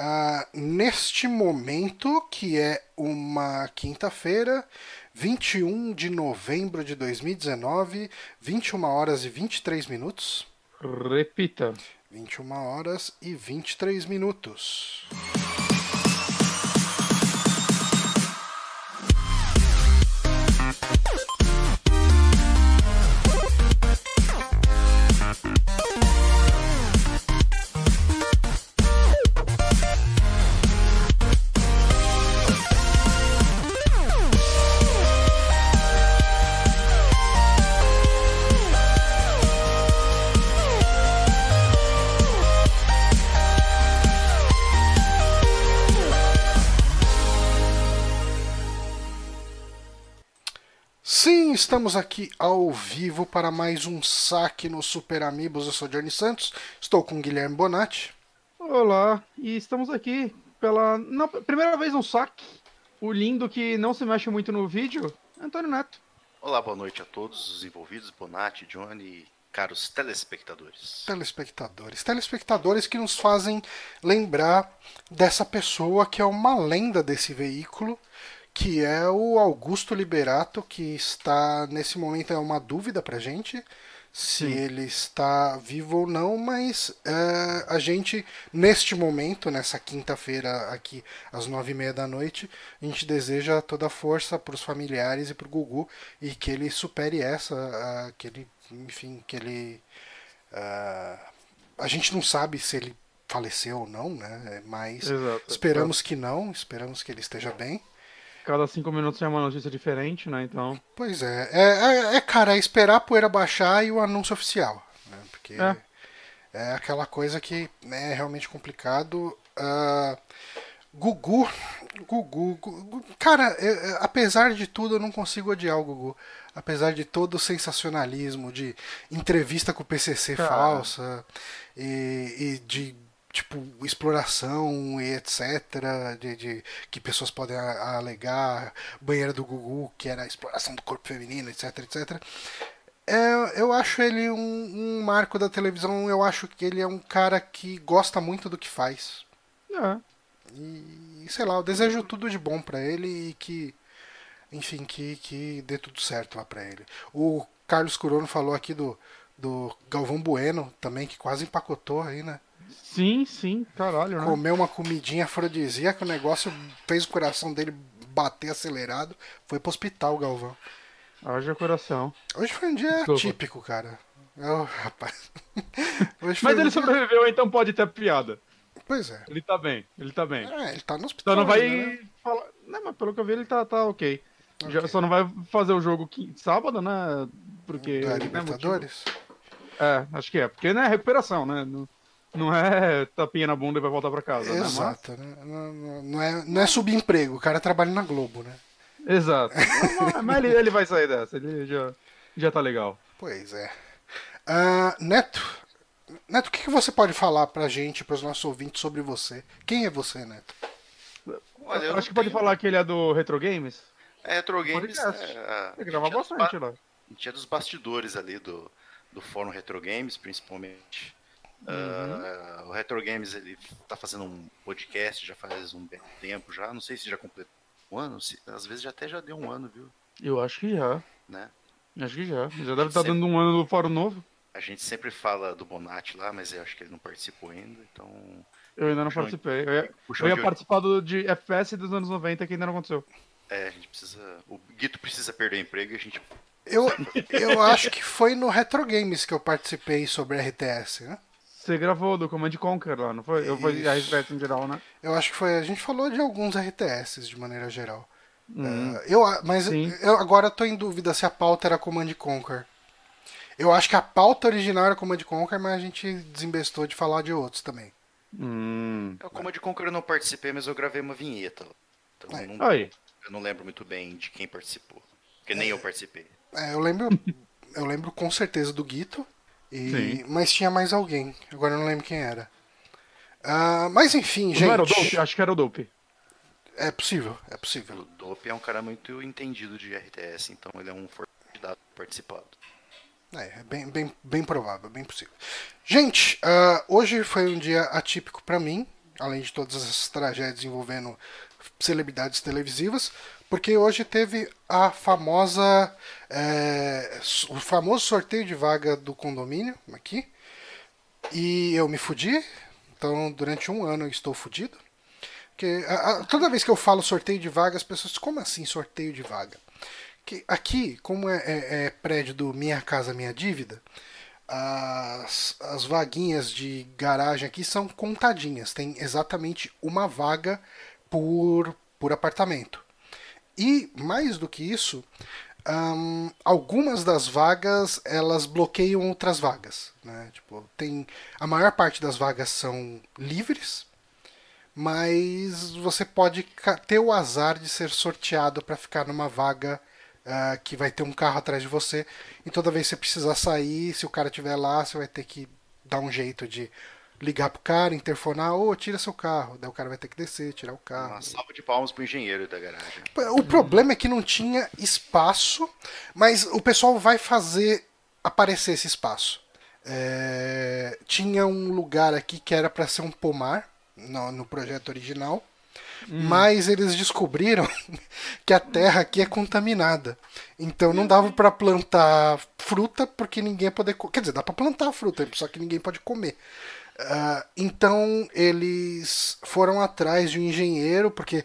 Uh, neste momento, que é uma quinta-feira, 21 de novembro de 2019, 21 horas e 23 minutos. Repita. 21 horas e 23 minutos. Estamos aqui ao vivo para mais um saque no Super Amigos. Eu sou Johnny Santos, estou com Guilherme Bonatti. Olá, e estamos aqui pela não, primeira vez no saque. O lindo que não se mexe muito no vídeo, Antônio Neto. Olá, boa noite a todos os envolvidos, Bonatti, Johnny, caros telespectadores. Telespectadores. Telespectadores que nos fazem lembrar dessa pessoa que é uma lenda desse veículo que é o Augusto Liberato, que está nesse momento é uma dúvida para gente se Sim. ele está vivo ou não, mas uh, a gente, neste momento, nessa quinta-feira, aqui às nove e meia da noite, a gente deseja toda a força para os familiares e para o Gugu e que ele supere essa, uh, que ele, enfim, que ele. Uh, a gente não sabe se ele faleceu ou não, né? Mas Exato. esperamos que não, esperamos que ele esteja bem. Cada cinco minutos é uma notícia diferente, né? Então. Pois é. É, é, é cara, é esperar a poeira baixar e o anúncio oficial. Né? Porque é. é aquela coisa que né, é realmente complicado. Uh, Gugu, Gugu, Gugu, cara, eu, apesar de tudo, eu não consigo odiar o Gugu. Apesar de todo o sensacionalismo de entrevista com o PCC cara. falsa e, e de tipo exploração e etc de, de, que pessoas podem alegar banheira do Gugu que era a exploração do corpo feminino etc etc é, eu acho ele um, um, marco da televisão eu acho que ele é um cara que gosta muito do que faz. É. e sei lá eu desejo tudo de bom para ele e que enfim que, que dê tudo certo lá para ele. O Carlos Curono falou aqui do do Galvão Bueno também que quase empacotou aí né Sim, sim, caralho, né? Comeu uma comidinha afrodisíaca, o negócio fez o coração dele bater acelerado. Foi pro hospital, Galvão. Haja coração. Hoje foi um dia Desculpa. típico, cara. Oh, rapaz. Mas ele dia... sobreviveu, então pode ter piada. Pois é. Ele tá bem, ele tá bem. É, ele tá no hospital. Só não vai né? falar. Não, mas pelo que eu vi, ele tá, tá ok. okay. Já, só não vai fazer o jogo sábado, né? Porque. Da Libertadores? É, acho que é. Porque não é recuperação, né? Não é tapinha na bunda e vai voltar pra casa. Né? Exato. Né? Não, não, não, é, não é subemprego, o cara trabalha na Globo, né? Exato. mas ele, ele, vai sair dessa, ele já, já tá legal. Pois é. Uh, Neto, Neto, o que, que você pode falar pra gente, pros nossos ouvintes sobre você? Quem é você, Neto? Olha, eu acho que pode falar que ele é do Retro Games. É, Retro Games. É, ele grava bastante lá. A gente é dos bastidores ali do, do fórum Retro Games, principalmente. Uhum. Uh, o Retro Games ele tá fazendo um podcast já faz um tempo já. Não sei se já completou um ano. Se, às vezes já até já deu um ano, viu? Eu acho que já. Né? Acho que já. Já deve estar tá dando um ano do Fórum Novo. A gente sempre fala do Bonatti lá, mas eu acho que ele não participou ainda, então. Eu ainda não participei. Eu ia, eu ia participar do, de FPS dos anos 90 que ainda não aconteceu. É, a gente precisa. O Guito precisa perder o emprego e a gente. Eu, eu acho que foi no Retro Games que eu participei sobre RTS, né? Você gravou do Command Conquer lá, não foi? Eu fui a RTS em geral, né? Eu acho que foi. A gente falou de alguns RTS de maneira geral. Uhum. Uh, eu, mas eu agora estou em dúvida se a pauta era Command Conquer. Eu acho que a pauta original era Command Conquer, mas a gente desembestou de falar de outros também. Hum. É, o Command Conquer eu não participei, mas eu gravei uma vinheta. Então é. eu, não, eu não lembro muito bem de quem participou. Porque nem é, eu participei. É, eu lembro. eu lembro com certeza do Guito. E, mas tinha mais alguém. Agora eu não lembro quem era. Uh, mas enfim, não gente. Não era o Dope? Acho que era o Dope. É possível, é possível. O Dope é um cara muito entendido de RTS, então ele é um candidato participado. É, é bem, bem, bem provável, bem possível. Gente, uh, hoje foi um dia atípico para mim. além de todas essas tragédias envolvendo celebridades televisivas, porque hoje teve a famosa é, o famoso sorteio de vaga do condomínio aqui e eu me fudi. Então durante um ano eu estou fudido. Porque a, a, toda vez que eu falo sorteio de vaga, as pessoas como assim sorteio de vaga? Que aqui, como é, é, é prédio do Minha Casa Minha Dívida, as, as vaguinhas de garagem aqui são contadinhas. Tem exatamente uma vaga por, por apartamento. E mais do que isso, um, algumas das vagas elas bloqueiam outras vagas. Né? Tipo, tem, a maior parte das vagas são livres, mas você pode ter o azar de ser sorteado para ficar numa vaga uh, que vai ter um carro atrás de você. E toda vez que você precisar sair, se o cara estiver lá, você vai ter que dar um jeito de ligar pro cara, interfonar, ô, oh, tira seu carro. Daí o cara vai ter que descer, tirar o carro. Uma salva de palmas pro engenheiro da garagem. O problema é que não tinha espaço, mas o pessoal vai fazer aparecer esse espaço. É... Tinha um lugar aqui que era para ser um pomar no, no projeto original. Hum. Mas eles descobriram que a terra aqui é contaminada. Então não dava para plantar fruta porque ninguém ia poder. Quer dizer, dá para plantar fruta, só que ninguém pode comer. Uh, então eles foram atrás de um engenheiro, porque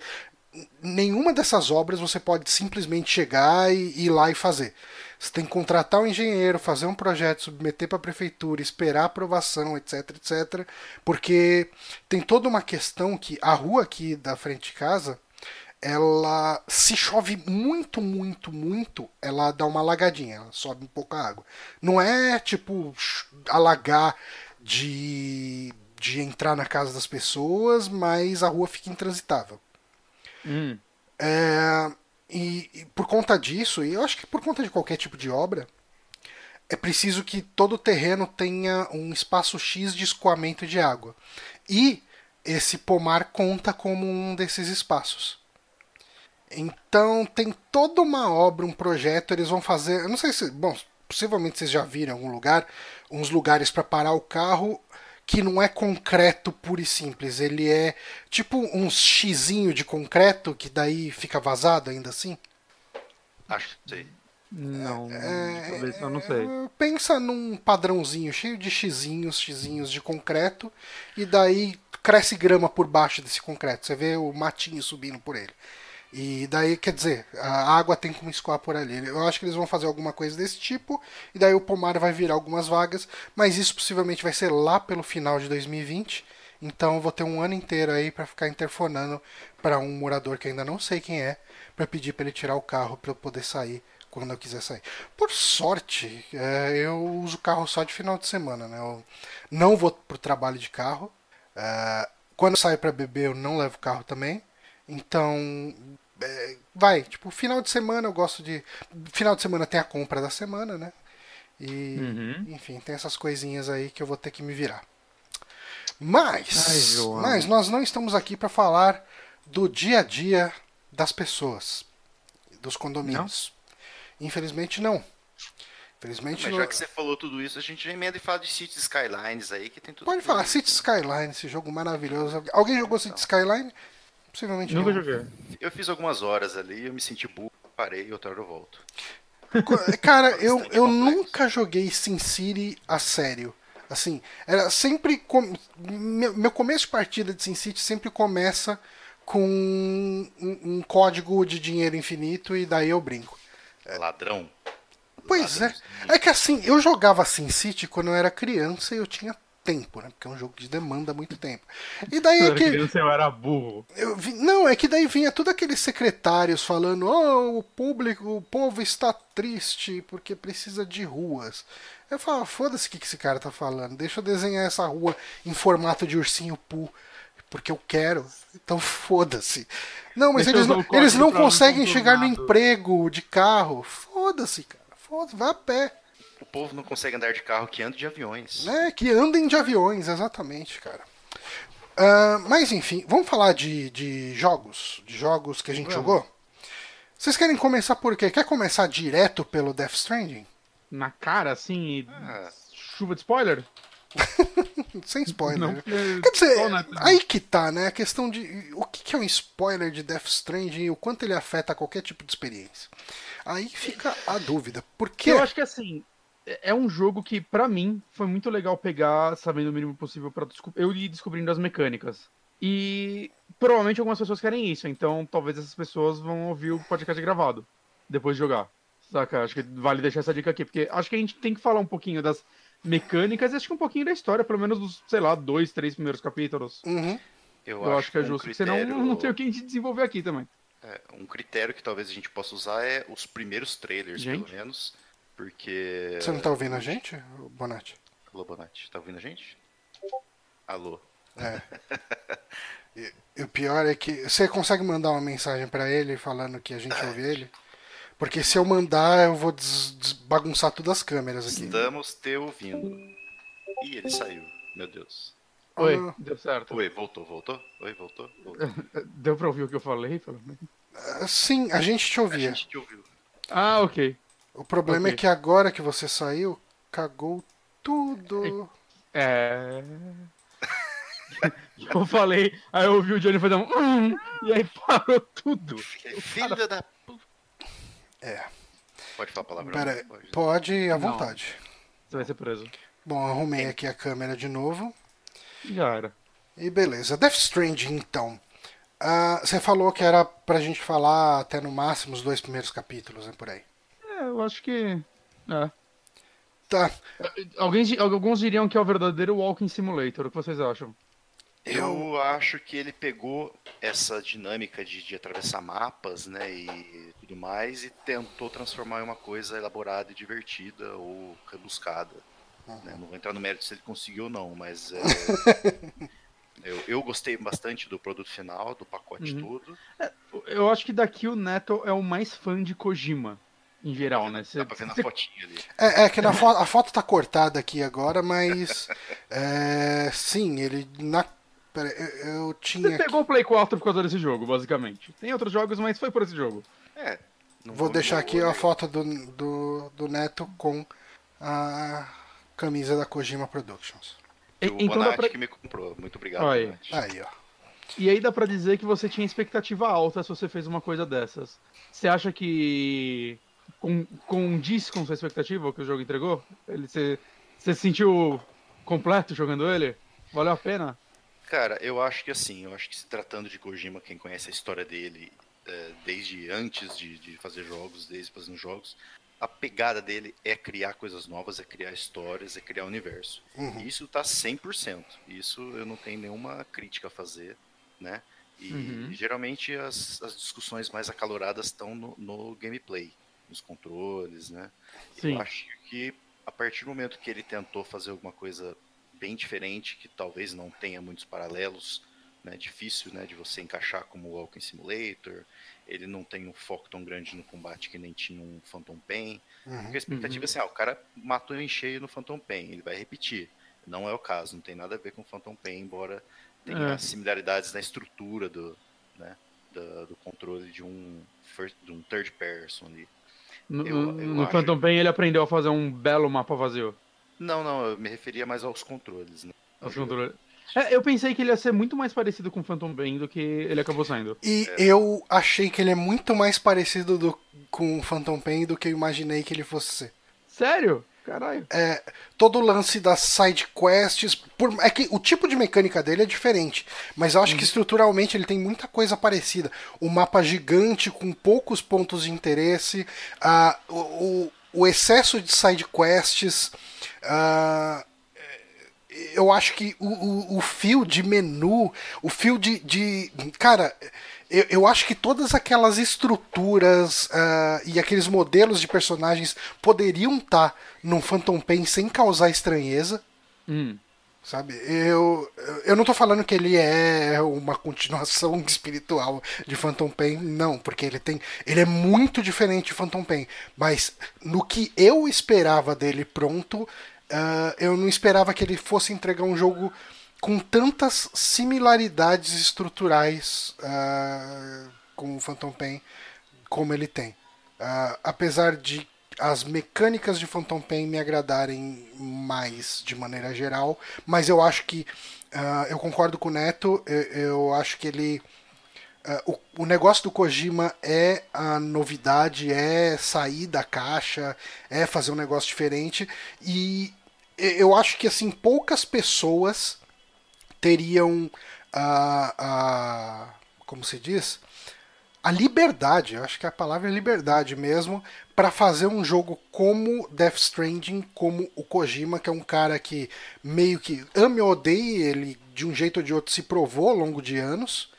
nenhuma dessas obras você pode simplesmente chegar e, ir lá e fazer. Você tem que contratar um engenheiro, fazer um projeto, submeter para a prefeitura, esperar aprovação, etc, etc. Porque tem toda uma questão que a rua aqui da frente de casa, ela se chove muito, muito, muito, ela dá uma alagadinha, ela sobe um pouco a água. Não é tipo alagar de, de entrar na casa das pessoas, mas a rua fica intransitável. Hum. É, e, e, por conta disso, e eu acho que por conta de qualquer tipo de obra, é preciso que todo o terreno tenha um espaço X de escoamento de água. E esse pomar conta como um desses espaços. Então tem toda uma obra, um projeto, eles vão fazer. Eu não sei se. Bom, possivelmente vocês já viram em algum lugar, uns lugares para parar o carro que não é concreto puro e simples, ele é tipo um xizinho de concreto que daí fica vazado ainda assim. Acho que sei. Não, é, talvez eu não sei. É, pensa num padrãozinho cheio de xizinhos, xizinhos de concreto e daí cresce grama por baixo desse concreto. Você vê o matinho subindo por ele. E daí, quer dizer, a água tem como escoar por ali. Eu acho que eles vão fazer alguma coisa desse tipo, e daí o pomar vai virar algumas vagas, mas isso possivelmente vai ser lá pelo final de 2020. Então eu vou ter um ano inteiro aí para ficar interfonando para um morador que ainda não sei quem é, para pedir para ele tirar o carro para eu poder sair quando eu quiser sair. Por sorte, é, eu uso o carro só de final de semana, né? Eu não vou pro trabalho de carro. É, quando eu saio para beber, eu não levo carro também. Então, é, vai, tipo, final de semana eu gosto de. Final de semana tem a compra da semana, né? E, uhum. enfim, tem essas coisinhas aí que eu vou ter que me virar. Mas, Ai, mas nós não estamos aqui para falar do dia a dia das pessoas, dos condomínios. Não? Infelizmente não. Infelizmente Mas já que você falou tudo isso, a gente emenda e fala de Cities Skylines aí, que tem tudo. Pode falar, Cities Skylines, esse jogo maravilhoso. Alguém jogou Cities Skyline? Possivelmente Nunca não. joguei. Eu fiz algumas horas ali, eu me senti burro, parei e outra hora eu volto. Cara, eu, eu nunca joguei SimCity a sério. Assim, era sempre. Com... Meu começo de partida de SimCity sempre começa com um, um, código de dinheiro infinito e daí eu brinco. Ladrão. Pois Ladrão. é. É que assim, eu jogava SimCity quando eu era criança e eu tinha tempo, né? Porque é um jogo que demanda muito tempo. E daí é que. Criança, eu era burro. Eu vi... Não, é que daí vinha todos aqueles secretários falando: oh, o público, o povo está triste porque precisa de ruas. Eu falava, foda-se o que esse cara tá falando. Deixa eu desenhar essa rua em formato de ursinho Poo. Porque eu quero. Então foda-se. Não, mas Deixa eles não, eles não conseguem chegar no emprego de carro. Foda-se, cara. Foda-se, vai a pé o povo não consegue andar de carro que anda de aviões. É, que andem de aviões, exatamente, cara. Uh, mas enfim, vamos falar de, de jogos, de jogos que a gente vamos. jogou. Vocês querem começar por quê? Quer começar direto pelo Death Stranding? Na cara, assim, ah. chuva de spoiler? Sem spoiler. Não, né? porque Quer dizer, aí que tá, né? A questão de o que que é um spoiler de Death Stranding e o quanto ele afeta qualquer tipo de experiência. Aí fica a dúvida. Por quê? Eu acho que assim, é é um jogo que, pra mim, foi muito legal pegar, sabendo o mínimo possível para eu ir descobrindo as mecânicas. E provavelmente algumas pessoas querem isso, então talvez essas pessoas vão ouvir o podcast gravado depois de jogar. Saca? Acho que vale deixar essa dica aqui, porque acho que a gente tem que falar um pouquinho das mecânicas e acho que um pouquinho da história, pelo menos dos, sei lá, dois, três primeiros capítulos. Uhum. Eu, acho, que é um justo, senão critério- não tem o que a gente desenvolver aqui também. É, um critério que talvez a gente possa usar é os primeiros trailers, Gente? pelo menos. Porque. Você não tá ouvindo a gente, Bonatti? Alô, Bonatti, tá ouvindo a gente? Alô. É. E, e o pior é que você consegue mandar uma mensagem pra ele falando que a gente ouve ele? Porque se eu mandar, eu vou des- des- bagunçar todas as câmeras aqui. Estamos te ouvindo. Ih, ele saiu. Meu Deus. Oi, Ah. deu certo. Oi, voltou, voltou? Oi, voltou? voltou. Deu pra ouvir o que eu falei? pelo menos? Ah, Sim, a gente te A ouvia. gente te ouviu. Ah, ok. O problema é que agora que você saiu, cagou tudo. É. Eu falei, aí eu ouvi o Johnny fazer um. "Hum", e aí parou tudo. Filha da puta. É. Pode falar a palavra? Pera, Pode. pode à Não. vontade. Você vai ser preso. Bom, arrumei aqui a câmera de novo. Já era. E beleza. Death Stranding, então. Ah, você falou que era pra gente falar até no máximo os dois primeiros capítulos, né? Por aí. É, eu acho que. É. Tá. Alguns, alguns diriam que é o verdadeiro Walking Simulator. O que vocês acham? Eu acho que ele pegou essa dinâmica de, de atravessar mapas, né, e tudo mais, e tentou transformar em uma coisa elaborada e divertida ou rebuscada. né? Não vou entrar no mérito se ele conseguiu ou não, mas é, eu, eu gostei bastante do produto final, do pacote Uhum. todo. Eu acho que daqui o Neto é o mais fã de Kojima. Em geral, né? Cê- Dá pra ver na fotinha ali. É, é que na foto, a foto tá cortada aqui agora, mas. é, sim, ele. Na, pera, eu, eu Você tinha. pegou o Play 4 por causa desse jogo, basicamente. Tem outros jogos, mas foi por esse jogo. É. não Vou deixar aqui vou a foto do, do, do Neto com a camisa da Kojima Productions. E o então Bonatti pra... que me comprou. Muito obrigado, aí. Aí, ó. E aí dá pra dizer que você tinha expectativa alta se você fez uma coisa dessas. Você acha que com, condiz com sua expectativa o que o jogo entregou? Ele você você se sentiu completo jogando ele? Valeu a pena? Cara, eu acho que assim, eu acho que se tratando de Kojima, quem conhece a história dele é, desde antes de, de fazer jogos, desde fazendo jogos, a pegada dele é criar coisas novas, é criar histórias, é criar universo. Uhum. E isso tá 100%. Isso eu não tenho nenhuma crítica a fazer, né? E Uhum. geralmente as, as discussões mais acaloradas estão no, no gameplay, nos controles, né? Sim. Eu acho que a partir do momento que ele tentou fazer alguma coisa bem diferente, que talvez não tenha muitos paralelos, né, difícil né, de você encaixar como o Walking Simulator, ele não tem um foco tão grande no combate que nem tinha um Phantom Pain. Uhum. Porque a expectativa é assim, ah, o cara matou em cheio no Phantom Pain, ele vai repetir. Não é o caso, não tem nada a ver com o Phantom Pain, embora tenha É. similaridades na estrutura do, né, da- do controle de um, first, de um third person ali. No, Eu- eu no acho- Phantom Pain ele aprendeu a fazer um belo mapa vazio. Não, não, eu me referia mais aos controles, né? Os controles. É, eu pensei que ele ia ser muito mais parecido com Phantom Pain do que ele acabou saindo. E eu achei que ele é muito mais parecido do- com o Phantom Pain do que eu imaginei que ele fosse ser. Sério? Caralho. É, todo o lance das side quests. por- é que o tipo de mecânica dele é diferente. Mas eu acho que estruturalmente ele tem muita coisa parecida. O mapa gigante com poucos pontos de interesse. ah, o, o- o excesso de side quests. ah, eu acho que o, o, o fio de menu, o fio de. de cara, eu, eu acho que todas aquelas estruturas ah, e aqueles modelos de personagens poderiam estar num Phantom Pain sem causar estranheza. Hum. Sabe? Eu, eu não tô falando que ele é uma continuação espiritual de Phantom Pain, não, porque ele tem. Ele é muito diferente de Phantom Pain. Mas no que eu esperava dele pronto, ah, eu não esperava que ele fosse entregar um jogo com tantas similaridades estruturais ah, com o Phantom Pain como ele tem. Ah, apesar de as mecânicas de Phantom Pain me agradarem mais de maneira geral, mas eu acho que uh, eu concordo com o Neto, eu, eu acho que ele uh, o, o, negócio do Kojima é a novidade, é sair da caixa, é fazer um negócio diferente e eu acho que assim poucas pessoas teriam a, a como se diz a liberdade, eu acho que a palavra é liberdade mesmo, para fazer um jogo como Death Stranding, como o Kojima, que é um cara que meio que ame ou odeie, ele de um jeito ou de outro se provou ao longo de anos.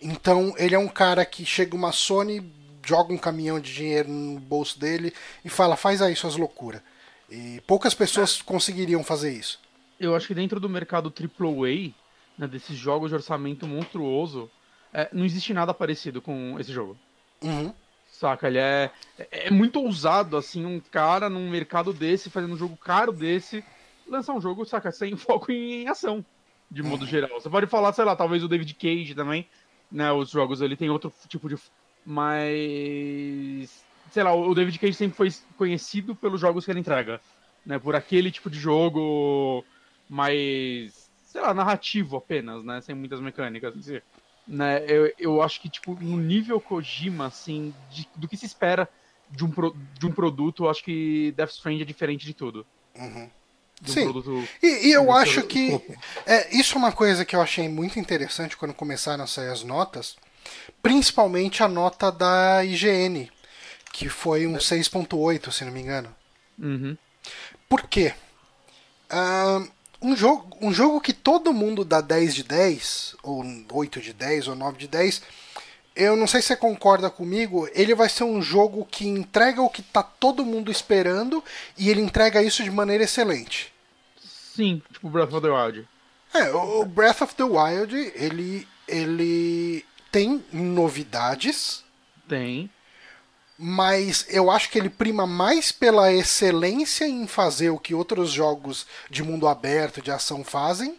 Então ele é um cara que chega uma Sony, joga um caminhão de dinheiro no bolso dele e fala: faz aí suas loucuras. E poucas pessoas conseguiriam fazer isso. Eu acho que dentro do mercado AAA, né, desses jogos de orçamento monstruoso, é, não existe nada parecido com esse jogo. Uhum. Saca? Ele é, é muito ousado, assim, um cara num mercado desse, fazendo um jogo caro desse, lançar um jogo, saca, sem foco em, ação, de modo uhum. geral. Você pode falar, sei lá, talvez o David Cage também, né? Os jogos ele tem outro tipo de. Mas. Sei lá, o David Cage sempre foi conhecido pelos jogos que ele entrega. Né, por aquele tipo de jogo mais, sei lá, narrativo apenas, né? Sem muitas mecânicas. Assim né? Eu, eu acho que, tipo, no nível Kojima, assim, de, do que se espera de um, pro, de um produto, eu acho que Death Stranding é diferente de tudo. Uhum. Sim. e, e, eu acho que é, isso é uma coisa que eu achei muito interessante quando começaram a sair as notas, principalmente a nota da IGN, que foi um 6.8, se não me engano. Uhum. Por quê? Uh, um jogo, um jogo que todo mundo dá 10 de 10, ou 8 de 10, ou 9 de 10, eu não sei se você concorda comigo, ele vai ser um jogo que entrega o que tá todo mundo esperando e ele entrega isso de maneira excelente. Sim, tipo Breath of the Wild. É, o Breath of the Wild, ele ele tem novidades. Tem mas eu acho que ele prima mais pela excelência em fazer o que outros jogos de mundo aberto, de ação fazem,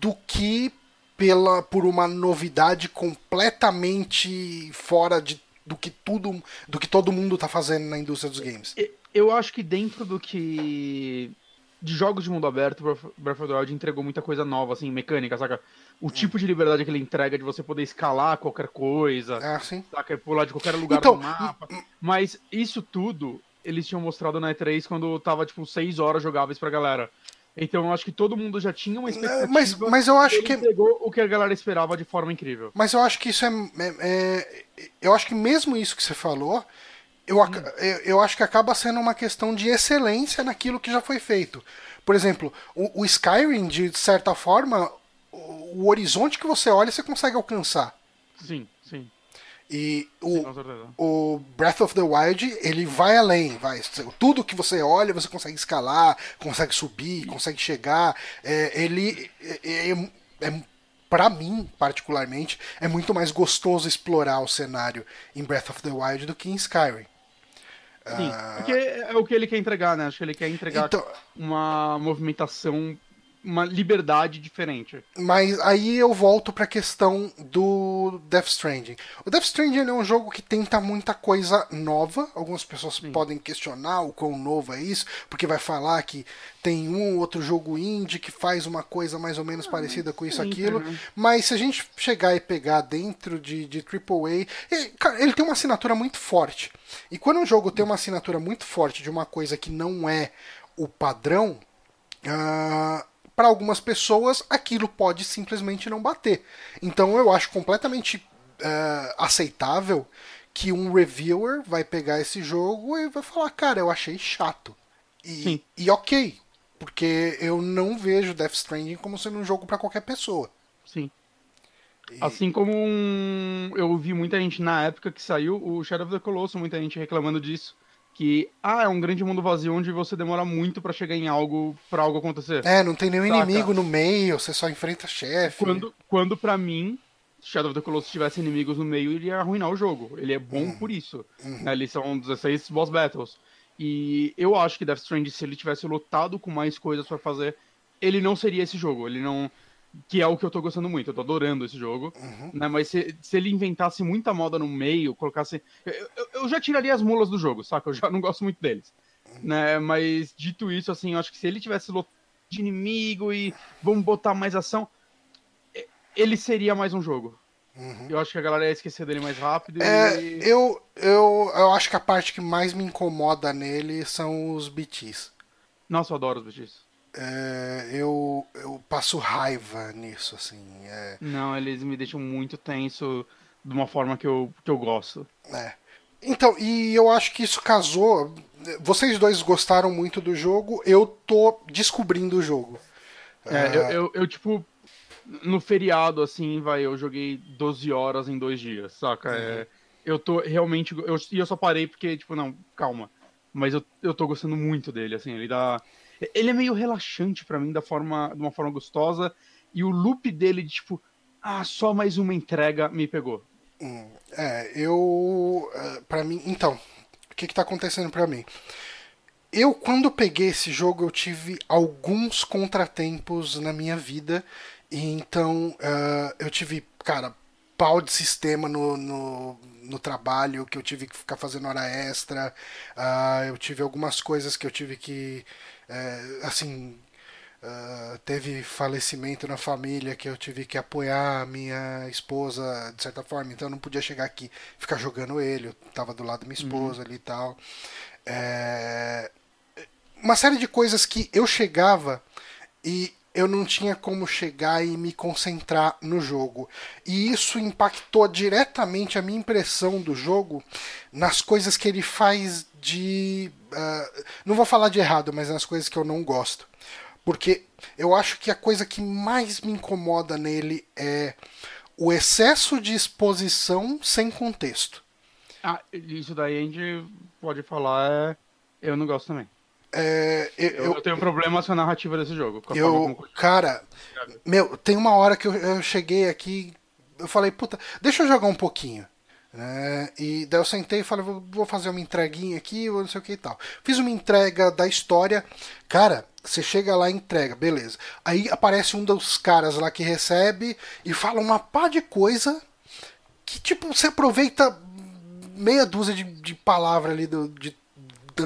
do que pela por uma novidade completamente fora de, do que tudo, do que todo mundo está fazendo na indústria dos games. Eu acho que dentro do que de jogos de mundo aberto, Breath of the Wild entregou muita coisa nova, assim, mecânica, saca? O tipo de liberdade que ele entrega de você poder escalar qualquer coisa, é, sim. saca? pular de qualquer lugar então, do mapa. Mas isso tudo eles tinham mostrado na E3 quando tava, tipo, seis horas jogáveis pra galera. Então eu acho que todo mundo já tinha uma expectativa. Mas, mas eu acho que. pegou o que a galera esperava de forma incrível. Mas eu acho que isso é, é, é. eu acho que mesmo isso que você falou. Eu, hum. eu, eu acho que acaba sendo uma questão de excelência naquilo que já foi feito. Por exemplo, o, o Skyrim, de certa forma, o horizonte que você olha, você consegue alcançar. Sim, sim. E o, o Breath of the Wild, ele vai além, vai. Tudo que você olha, você consegue escalar, consegue subir, consegue chegar. É, ele é, é, é para mim, particularmente, é muito mais gostoso explorar o cenário em Breath of the Wild do que em Skyrim. Sim, uh... porque é o que ele quer entregar, né? Acho que ele quer entregar então... uma movimentação uma liberdade diferente. Mas aí eu volto para a questão do Death Stranding. O Death Stranding é um jogo que tenta muita coisa nova. Algumas pessoas Sim. podem questionar o quão novo é isso, porque vai falar que tem um ou outro jogo indie que faz uma coisa mais ou menos ah, parecida com isso aquilo. Mas se a gente chegar e pegar dentro de, de AAA, ele, cara, ele tem uma assinatura muito forte. E quando um jogo tem uma assinatura muito forte de uma coisa que não é o padrão, Uh, para algumas pessoas aquilo pode simplesmente não bater. Então eu acho completamente uh, aceitável que um reviewer vai pegar esse jogo e vai falar, cara, eu achei chato. E, e ok, porque eu não vejo Death Stranding como sendo um jogo para qualquer pessoa. Sim. E... Assim como um... eu vi muita gente na época que saiu o Shadow of the Colossus, muita gente reclamando disso que ah, é um grande mundo vazio onde você demora muito para chegar em algo para algo acontecer. É, não tem nenhum Saca? inimigo no meio, você só enfrenta chefe. Quando quando para mim Shadow of the Colossus tivesse inimigos no meio, ele ia arruinar o jogo. Ele é bom uhum. por isso. Uhum. Né? Eles são 16 boss battles. E eu acho que Death Stranding, se ele tivesse lotado com mais coisas para fazer, ele não seria esse jogo. Ele não que é o que eu tô gostando muito, eu tô adorando esse jogo, uhum. né? Mas se, se, ele inventasse muita moda no meio, colocasse. Eu, eu, eu, já tiraria as mulas do jogo, saca? Eu já não gosto muito deles. Uhum. Né? Mas dito isso, assim, eu acho que se ele tivesse de inimigo e vamos botar mais ação, ele seria mais um jogo. Uhum. Eu acho que a galera ia esquecer dele mais rápido. É, e... eu, eu, eu acho que a parte que mais me incomoda nele são os BTs. Nossa, eu adoro os BTs. É, eu, eu passo raiva nisso, assim. É... Não, eles me deixam muito tenso de uma forma que eu, que eu gosto. É. Então, e eu acho que isso casou. Vocês dois gostaram muito do jogo, eu tô descobrindo o jogo. É, eu, eu, eu, tipo, no feriado, assim, vai, eu joguei 12 horas em dois dias, saca? Uhum. É, eu tô realmente. Eu, e eu só parei porque, tipo, não, calma. Mas eu, eu tô gostando muito dele, assim, ele dá. Ele é meio relaxante para mim, da forma, de uma forma gostosa. E o loop dele, de, tipo, ah, só mais uma entrega me pegou. Hum, é, eu. É, para mim. Então, o que, que tá acontecendo para mim? Eu, quando peguei esse jogo, eu tive alguns contratempos na minha vida. E então uh, eu tive, cara, pau de sistema no, no, no, trabalho, que eu tive que ficar fazendo hora extra. Uh, eu tive algumas coisas que eu tive que. Uh, assim. Uh, teve falecimento na família que eu tive que apoiar a minha esposa de certa forma, então eu não podia chegar aqui ficar jogando ele, eu tava do lado da minha esposa uhum. ali e tal. É... Uma série de coisas que eu chegava e eu não tinha como chegar e me concentrar no jogo. E isso impactou diretamente a minha impressão do jogo nas coisas que ele faz de. Uh, não vou falar de errado, mas nas coisas que eu não gosto. Porque eu acho que a coisa que mais me incomoda nele é o excesso de exposição sem contexto. Ah, isso daí a gente pode falar, eu não gosto também. É, eu, eu, eu, tenho problemas com a narrativa desse jogo. eu, cara, meu, tem uma hora que eu, eu, cheguei aqui, eu falei, puta, deixa eu jogar um pouquinho. Né? E daí eu sentei e falei, vou fazer uma entreguinha aqui, ou não sei o que e tal. Fiz uma entrega da história, cara. Você chega lá e entrega, beleza. Aí aparece um dos caras lá que recebe e fala uma pá de coisa que, tipo, você aproveita meia dúzia de, de palavras ali do, de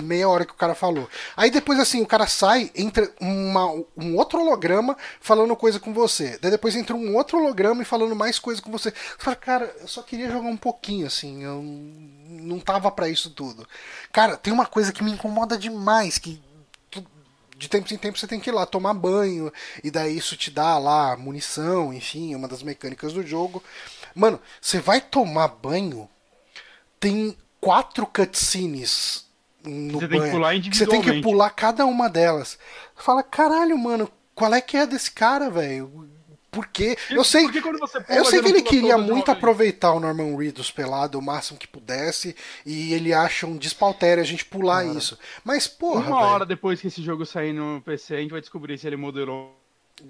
meia hora que o cara falou. Aí depois, assim, o cara sai, entra uma, um outro holograma falando coisa com você. Daí depois entra um outro holograma e falando mais coisa com você. Você fala, cara, eu só queria jogar um pouquinho, assim. Eu não tava para isso tudo. Cara, tem uma coisa que me incomoda demais, que de tempo em tempo você tem que ir lá tomar banho, e daí isso te dá lá munição, enfim, é uma das mecânicas do jogo. Mano, você vai tomar banho, tem quatro cutscenes no você banho. Tem que pular individualmente. Você tem que pular cada uma delas. Fala, caralho, mano, qual é que é desse cara, velho? Por quê? Eu sei, pula, eu sei que ele queria muito aproveitar o Norman Reedus pelado o máximo que pudesse e ele acha um despautério a gente pular cara. isso. Mas, porra. Uma véio. hora depois que esse jogo sair no PC, a gente vai descobrir se ele modelou.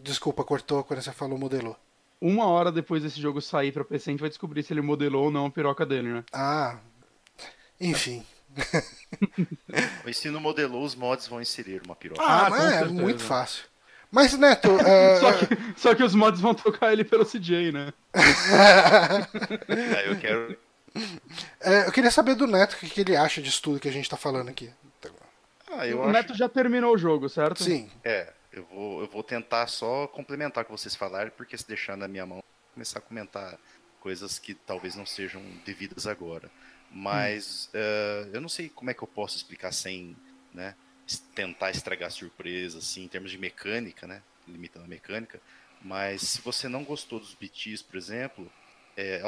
Desculpa, cortou quando você falou modelou. Uma hora depois desse jogo sair pra PC, a gente vai descobrir se ele modelou ou não a piroca dele, né? Ah. Enfim. o ensino modelou, os mods vão inserir uma piroca. Ah, ah mas é muito fácil. Mas, Neto. Uh... só, que, só, que, os mods vão trocar ele pelo CJ, né? é, eu quero. É, eu queria saber do Neto o que, que ele acha disso tudo que a gente tá falando aqui. Ah, o acho... Neto já terminou o jogo, certo? Sim. É, eu vou, eu vou tentar só complementar o que vocês falaram, porque se deixar na minha mão, começar a comentar coisas que talvez não sejam devidas agora. Mas hum. uh, eu não sei como é que eu posso explicar sem né, tentar estragar a surpresa, assim, em termos de mecânica, né? Limitando a mecânica. Mas se você não gostou dos BTs, por exemplo, é,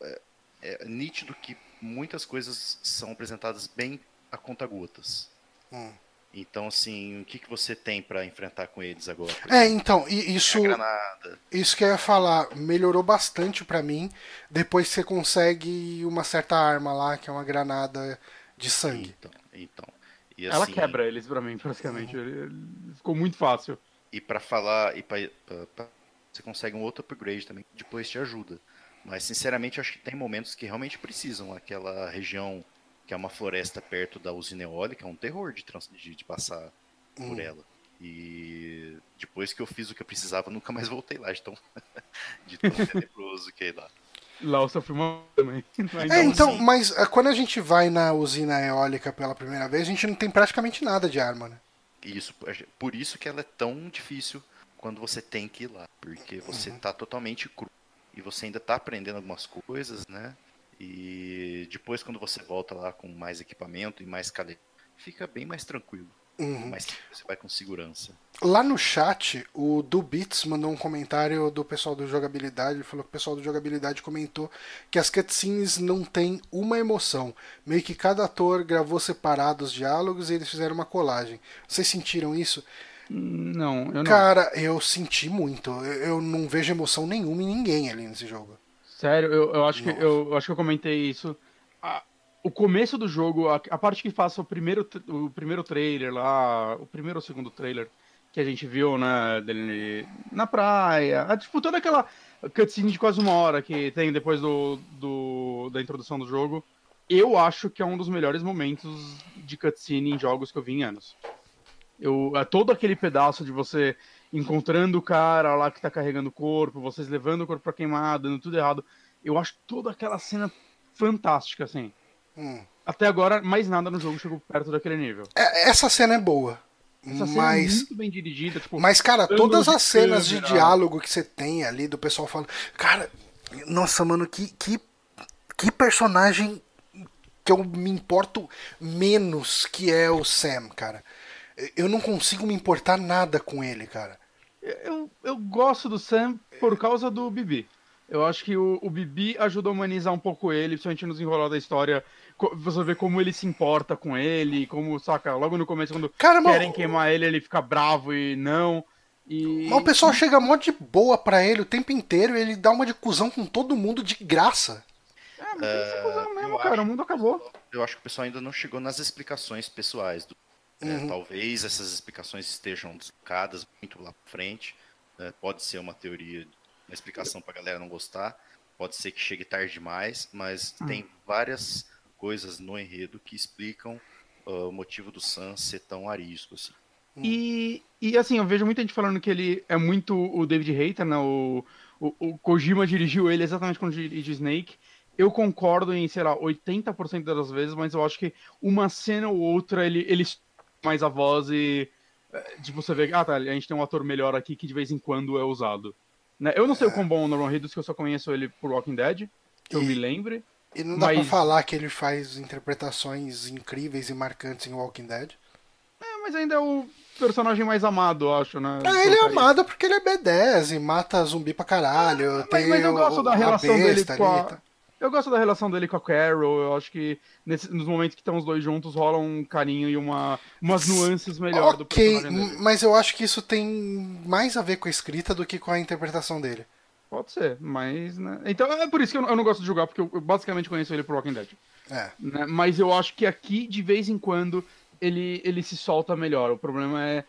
é, é, nítido que muitas coisas são apresentadas bem a conta-gotas. Hum. Então, assim, o que, que você tem para enfrentar com eles agora? É, então, isso. Isso que eu ia falar, melhorou bastante para mim. Depois você consegue uma certa arma lá, que é uma granada de sangue. Então, então. E, assim, Ela quebra eles pra mim, praticamente. Uhum. Ficou muito fácil. E para falar. E pra, pra, pra, você consegue um outro upgrade também, depois te ajuda. Mas, sinceramente, eu acho que tem momentos que realmente precisam. Aquela região que é uma floresta perto da usina eólica, é um terror de, trans, de, de passar hum. por ela. E depois que eu fiz o que eu precisava, nunca mais voltei lá, de tão, de tão tenebroso que é lá. Lá eu sofri uma também. É, então, assim. mas uh, quando a gente vai na usina eólica pela primeira vez, a gente não tem praticamente nada de arma, né? Isso, por isso que ela é tão difícil quando você tem que ir lá. Porque você uhum. tá totalmente cru. E você ainda tá aprendendo algumas coisas, né? E depois quando você volta lá com mais equipamento e mais calidade, fica bem mais tranquilo. Uhum. Mas você vai com segurança. Lá no chat, o Dubits mandou um comentário do pessoal do jogabilidade. Ele falou que o pessoal do jogabilidade comentou que as cutscenes não têm uma emoção. Meio que cada ator gravou separado os diálogos e eles fizeram uma colagem. Vocês sentiram isso? Não, eu não. Cara, eu senti muito. Eu não vejo emoção nenhuma em ninguém ali nesse jogo. Sério, eu, eu acho, que, eu, eu acho que eu comentei isso o começo do jogo, a, a, parte que faça o primeiro, o primeiro trailer lá, o primeiro ou segundo trailer que a gente viu, né, dele na praia, a, tipo, toda aquela cutscene de quase uma hora que tem depois do, do, da introdução do jogo, eu acho que é um dos melhores momentos de cutscene em jogos que eu vi em anos. Eu, é todo aquele pedaço de você encontrando o cara lá que tá carregando o corpo, vocês levando o corpo pra queimar, dando tudo errado. Eu acho toda aquela cena fantástica, assim. Hum. Até agora, mais nada no jogo chegou perto daquele nível. É, essa cena é boa. Essa é mas... é muito bem dirigida. Tipo, mas, cara, todas as cenas de diálogo que você tem ali do pessoal falando. Cara, nossa, mano, que, que, que personagem que eu me importo menos que é o Sam, cara. Eu não consigo me importar nada com ele, cara. Eu, eu gosto do Sam por causa do Bibi. Eu acho que o, o Bibi ajuda a humanizar um pouco ele, principalmente nos enrolar da história. Você vê como ele se importa com ele, como, saca, logo no começo, quando Caramba, querem queimar ele, ele fica bravo e não. E... Mas o pessoal chega mó de boa pra ele o tempo inteiro e ele dá uma de cuzão com todo mundo de graça. É, mas tem que cuzão mesmo, cara. Acho, o mundo acabou. Eu acho que o pessoal ainda não chegou nas explicações pessoais. Do, é, uhum. é, talvez essas explicações estejam deslocadas muito lá pra frente. É, pode ser uma teoria uma explicação pra galera não gostar. Pode ser que chegue tarde demais, mas hum. tem várias coisas no enredo que explicam uh, o motivo do Sam ser tão arisco, assim. Hum. E, e assim, eu vejo muita gente falando que ele é muito o David Hater, né? O, o, o Kojima dirigiu ele exatamente quando dirigiu Snake. Eu concordo em, sei lá, 80% das vezes, mas eu acho que uma cena ou outra ele, ele mais a voz e. Eh, tipo, você vê, ah tá, a gente tem um ator melhor aqui que de vez em quando é usado. Né? Eu não sei é. o quão bom o Norman Reedus, que eu só conheço ele por Walking Dead, que e, eu me lembre. E não dá mas... pra falar que ele faz interpretações incríveis e marcantes em Walking Dead. É, mas ainda é o personagem mais amado, eu acho, né? É, ele é amado porque ele é B10 e mata zumbi pra caralho. É, mas, mas, eu gosto o, da relação dele com a... Eu gosto da relação dele com a Carol. Eu acho que nesse, nos momentos que estão os dois juntos rola um carinho e uma, umas nuances melhor okay, do personagem dele. Mas eu acho que isso tem mais a ver com a escrita do que com a interpretação dele. Pode ser, mas. Né? Então é por isso que eu, eu, não gosto de jogar, porque eu basicamente conheço ele por Walking Dead. É. Né? Mas eu acho que aqui, de vez em quando, ele, ele se solta melhor. O problema é.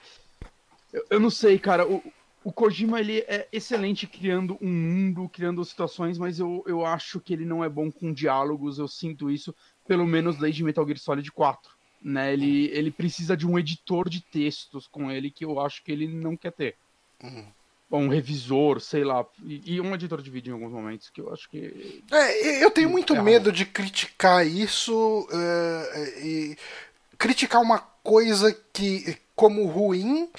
Eu, eu não sei, cara. O, o Kojima ele é excelente criando um mundo, criando situações, mas eu, eu acho que ele não é bom com diálogos. Eu sinto isso, pelo menos desde Metal Gear Solid 4. Né? Ele, ele precisa de um editor de textos com ele que eu acho que ele não quer ter. Uhum. Um revisor, sei lá, e, e, um editor de vídeo em alguns momentos, que eu acho que. É, eu tenho muito é medo de criticar isso uh, e criticar uma coisa que como ruim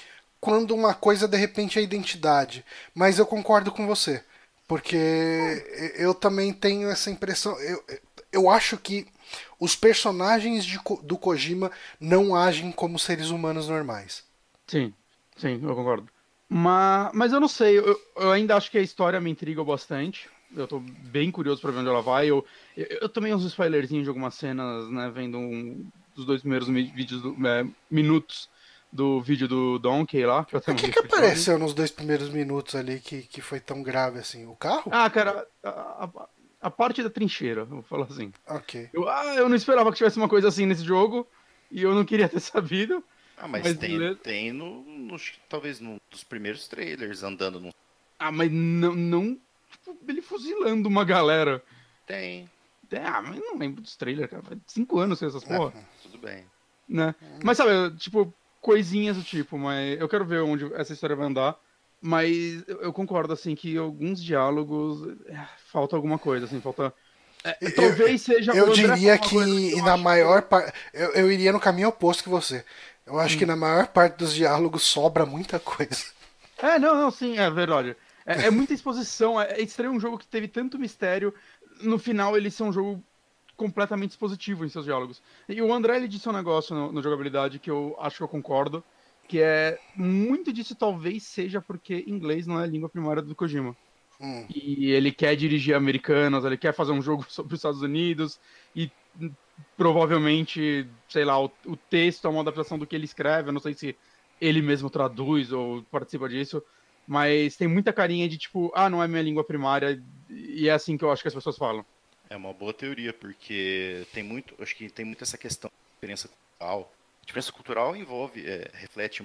quando uma coisa de repente é identidade. Mas eu concordo com você. Porque eu também tenho essa impressão. Eu, eu acho que os personagens de, do Kojima não agem como seres humanos normais. Sim, sim, eu concordo. Mas, mas eu não sei, eu, eu ainda acho que a história me intriga bastante. Eu tô bem curioso pra ver onde ela vai. Eu, eu, eu tomei uns spoilerzinhos de algumas cenas, né? Vendo um dos dois primeiros vídeos, do, é, minutos do vídeo do Donkey lá. o que, que apareceu nos dois primeiros minutos ali que, que foi tão grave assim? O carro? Ah, cara, a, a, a parte da trincheira, vou falar assim. Ok. Eu, ah, eu não esperava que tivesse uma coisa assim nesse jogo e eu não queria ter sabido. Ah, mas, mas tem, tem no, no, talvez num dos primeiros trailers andando no. Ah, mas não, não tipo, ele fuzilando uma galera. Tem. tem ah, mas não lembro dos trailers, cara. Faz cinco anos essas porra. É, tudo bem. Né? Hum. Mas sabe, tipo, coisinhas do tipo, mas eu quero ver onde essa história vai andar. Mas eu, eu concordo, assim, que alguns diálogos é, falta alguma coisa, assim, falta. É, talvez seja. Eu diria que, que na maior parte. Eu, eu iria no caminho oposto que você. Eu acho hum. que na maior parte dos diálogos sobra muita coisa. É, não, não, sim, é verdade. É, é muita exposição, é, é estranho um jogo que teve tanto mistério. No final, ele ser um jogo completamente expositivo em seus diálogos. E o André ele disse um negócio no, no, jogabilidade que eu acho que eu concordo, que é muito disso talvez seja porque inglês não é a língua primária do Kojima. Hum. E ele quer dirigir americanos, ele quer fazer um jogo sobre os Estados Unidos e provavelmente, sei lá, o, o texto é uma adaptação do que ele escreve, eu não sei se ele mesmo traduz ou participa disso, mas tem muita carinha de tipo, ah, não é minha língua primária, e é assim que eu acho que as pessoas falam. É uma boa teoria, porque tem muito, acho que tem muito essa questão de diferença cultural. A diferença cultural envolve, é, reflete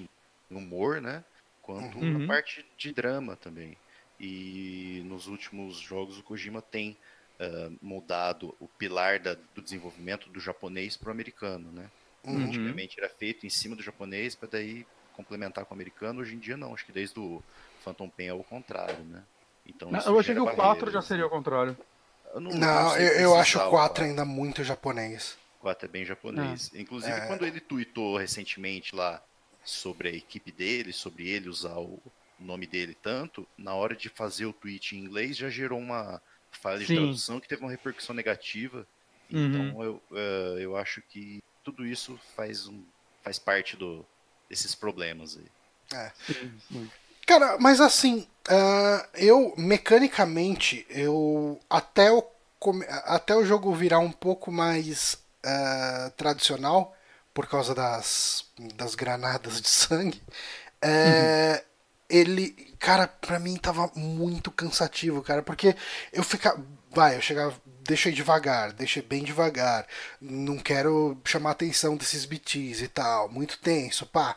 humor, né? Quanto uhum. a parte de drama também. E nos últimos jogos o Kojima tem uh, mudado o pilar da, do desenvolvimento do japonês para o americano, né? Uhum. Antigamente era feito em cima do japonês para daí complementar com o americano. Hoje em dia não, acho que desde o Phantom Pain é o contrário, né? Então, eu achei que o 4 já seria o contrário. Eu não, não eu, eu acho o 4 ainda muito japonês. O 4 é bem japonês. Ah. Inclusive, é... quando ele tweetou recentemente lá sobre a equipe dele, sobre ele usar o nome dele tanto, na hora de fazer o tweet em inglês já gerou uma falha de tradução que teve uma repercussão negativa. Então uhum. eu, uh, eu acho que tudo isso faz, um, faz parte do, desses problemas aí. É. Cara, mas assim, uh, eu mecanicamente, eu até o, até o jogo virar um pouco mais uh, tradicional, por causa das, das granadas de sangue, é, uhum. ele, cara, pra mim tava muito cansativo, cara, porque eu ficava. Vai, eu chegava. Deixa devagar, deixa bem devagar. Não quero chamar a atenção desses BTs e tal. Muito tenso, pá.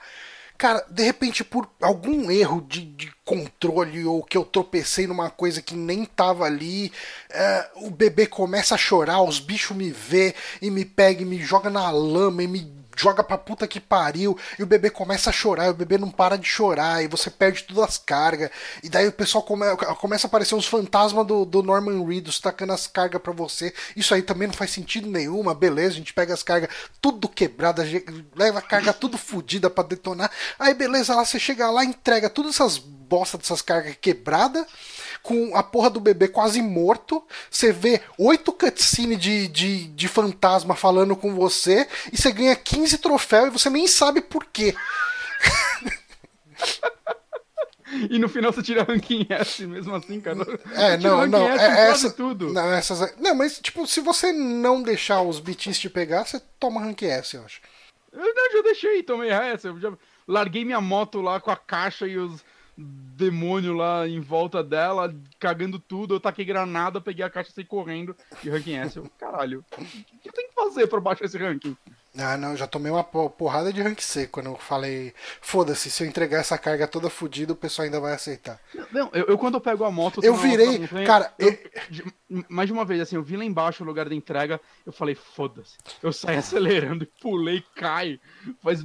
Cara, de repente, por algum erro de, de, controle ou que eu tropecei numa coisa que nem tava ali, é, o bebê começa a chorar, os bichos me vê e me pega e me joga na lama e me joga pra puta que pariu, e o bebê começa a chorar, e o bebê não para de chorar, e você perde todas as cargas, e daí o pessoal come, começa a aparecer uns fantasmas do, do Norman Reedus tacando as cargas para você. Isso aí também não faz sentido nenhuma, beleza, a gente pega as cargas tudo quebrada, leva a carga tudo fodida para detonar. Aí beleza, lá você chega lá, entrega todas essas bosta dessas cargas quebrada com a porra do bebê quase morto. Você vê oito cutscenes de, de, de fantasma falando com você e você ganha 15 troféus e você nem sabe por quê. E no final você tira ranking S mesmo assim, cara. É, não, não. É, essa, tudo. Não, essas, não, mas tipo, se você não deixar os BTs te pegar, você toma rank S, eu acho. Eu, eu já deixei, tomei S. Eu já larguei minha moto lá com a caixa e os demônio lá em volta dela, cagando tudo. Eu taquei granada, peguei a caixa e saí correndo. E ranking S. Eu, caralho, o que eu tenho que fazer pra baixar esse ranking? Ah, não, já tomei uma porrada de rank C quando eu falei, foda-se, se eu entregar essa carga toda fodida, o pessoal ainda vai aceitar. Não, eu, eu quando eu pego a moto. Eu virei, cara. Eu, eu, mais de uma vez, assim, eu vi lá embaixo o lugar da entrega, eu falei, foda-se. Eu saí acelerando e pulei, cai, faz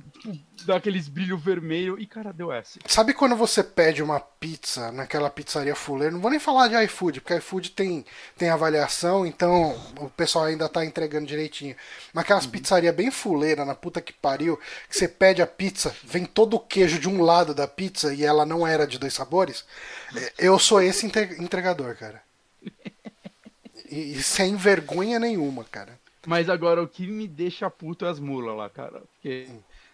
dá aqueles brilho vermelho e, cara, deu S. Sabe quando você pede uma pizza naquela pizzaria fuleira? Não vou nem falar de iFood, porque iFood tem, tem avaliação, então o pessoal ainda tá entregando direitinho. Mas aquelas uhum. pizzarias bem fuleira, na puta que pariu, que você pede a pizza, vem todo o queijo de um lado da pizza e ela não era de dois sabores. É, eu sou esse entregador, cara. E, e sem vergonha nenhuma, cara. Mas agora o que me deixa puto é as mulas lá, cara. Porque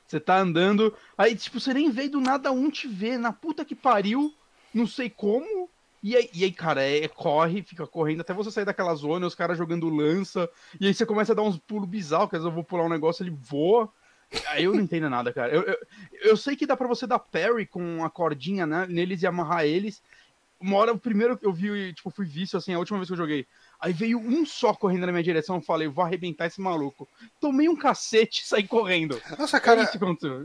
você tá andando, aí tipo, você nem vê do nada um te vê na puta que pariu, não sei como, e aí, e aí, cara, é, corre, fica correndo até você sair daquela zona, os caras jogando lança, e aí você começa a dar uns pulos bizarros, que às vezes eu vou pular um negócio, ele voa. Aí eu não entendo nada, cara. Eu, eu, eu sei que dá para você dar parry com a cordinha né, neles e amarrar eles. Uma hora, o primeiro que eu vi, tipo, fui visto, assim, a última vez que eu joguei. Aí veio um só correndo na minha direção, eu falei, vou arrebentar esse maluco. Tomei um cacete e saí correndo. Nossa, cara, é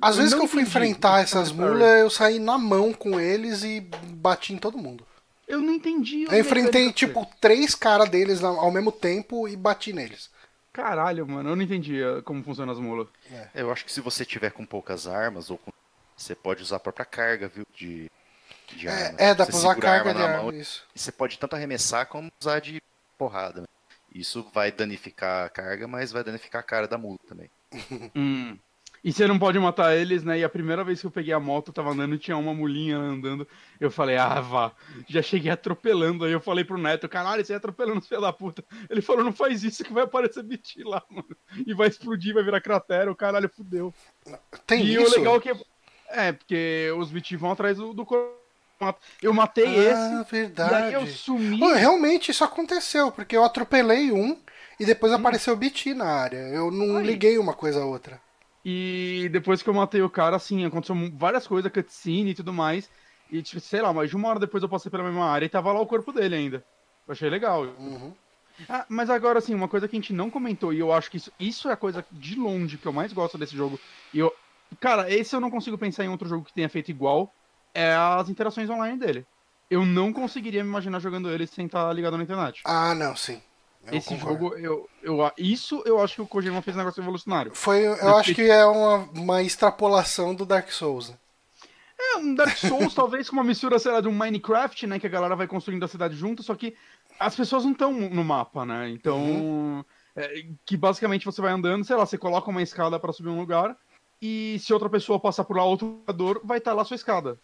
às vezes que eu fui enfrentar essas mulas, eu saí na mão com eles e bati em todo mundo. Eu não entendi. Eu enfrentei, tipo, três caras deles ao mesmo tempo e bati neles. caralho, mano, eu não entendia como funcionam as mulas. É. Eu acho que se você tiver com poucas armas, ou com... você pode usar a própria carga, viu? De, de é, é, dá pra usar carga de arma, isso. E você pode tanto arremessar como usar de porrada. Isso vai danificar a carga, mas vai danificar a cara da mula também. hum. E você não pode matar eles, né? E a primeira vez que eu peguei a moto, tava andando e tinha uma mulinha andando. Eu falei, ah, vá. Já cheguei atropelando. Aí eu falei pro Neto, caralho, você é atropelando os filhos da puta. Ele falou, não faz isso que vai aparecer BT lá, mano. E vai explodir, vai virar cratera. O caralho fudeu. Tem e isso? o legal é que. É, porque os BT vão atrás do, do eu matei ah, esse. verdade. E aí eu sumi. Pô, realmente isso aconteceu, porque eu atropelei um e depois hum. apareceu o BT na área. Eu não aí. liguei uma coisa a outra. E depois que eu matei o cara, assim, aconteceu várias coisas, cutscene e tudo mais. E, tipo, sei lá, mas de uma hora depois eu passei pela mesma área e tava lá o corpo dele ainda. Eu achei legal. Uhum. Ah, mas agora, assim, uma coisa que a gente não comentou, e eu acho que isso, isso é a coisa de longe que eu mais gosto desse jogo. E eu. Cara, esse eu não consigo pensar em outro jogo que tenha feito igual. É as interações online dele. Eu não conseguiria me imaginar jogando ele sem estar ligado na internet. Ah, não, sim. Eu Esse concordo. jogo, eu, eu, isso eu acho que o Kojima fez um negócio revolucionário. Foi, eu acho que é uma, uma extrapolação do Dark Souls. Né? É, um Dark Souls, talvez com uma mistura, sei lá, de um Minecraft, né? Que a galera vai construindo a cidade junto, só que as pessoas não estão no mapa, né? Então. Uhum. É, que basicamente você vai andando, sei lá, você coloca uma escada para subir um lugar, e se outra pessoa passar por lá, outro jogador, vai estar tá lá a sua escada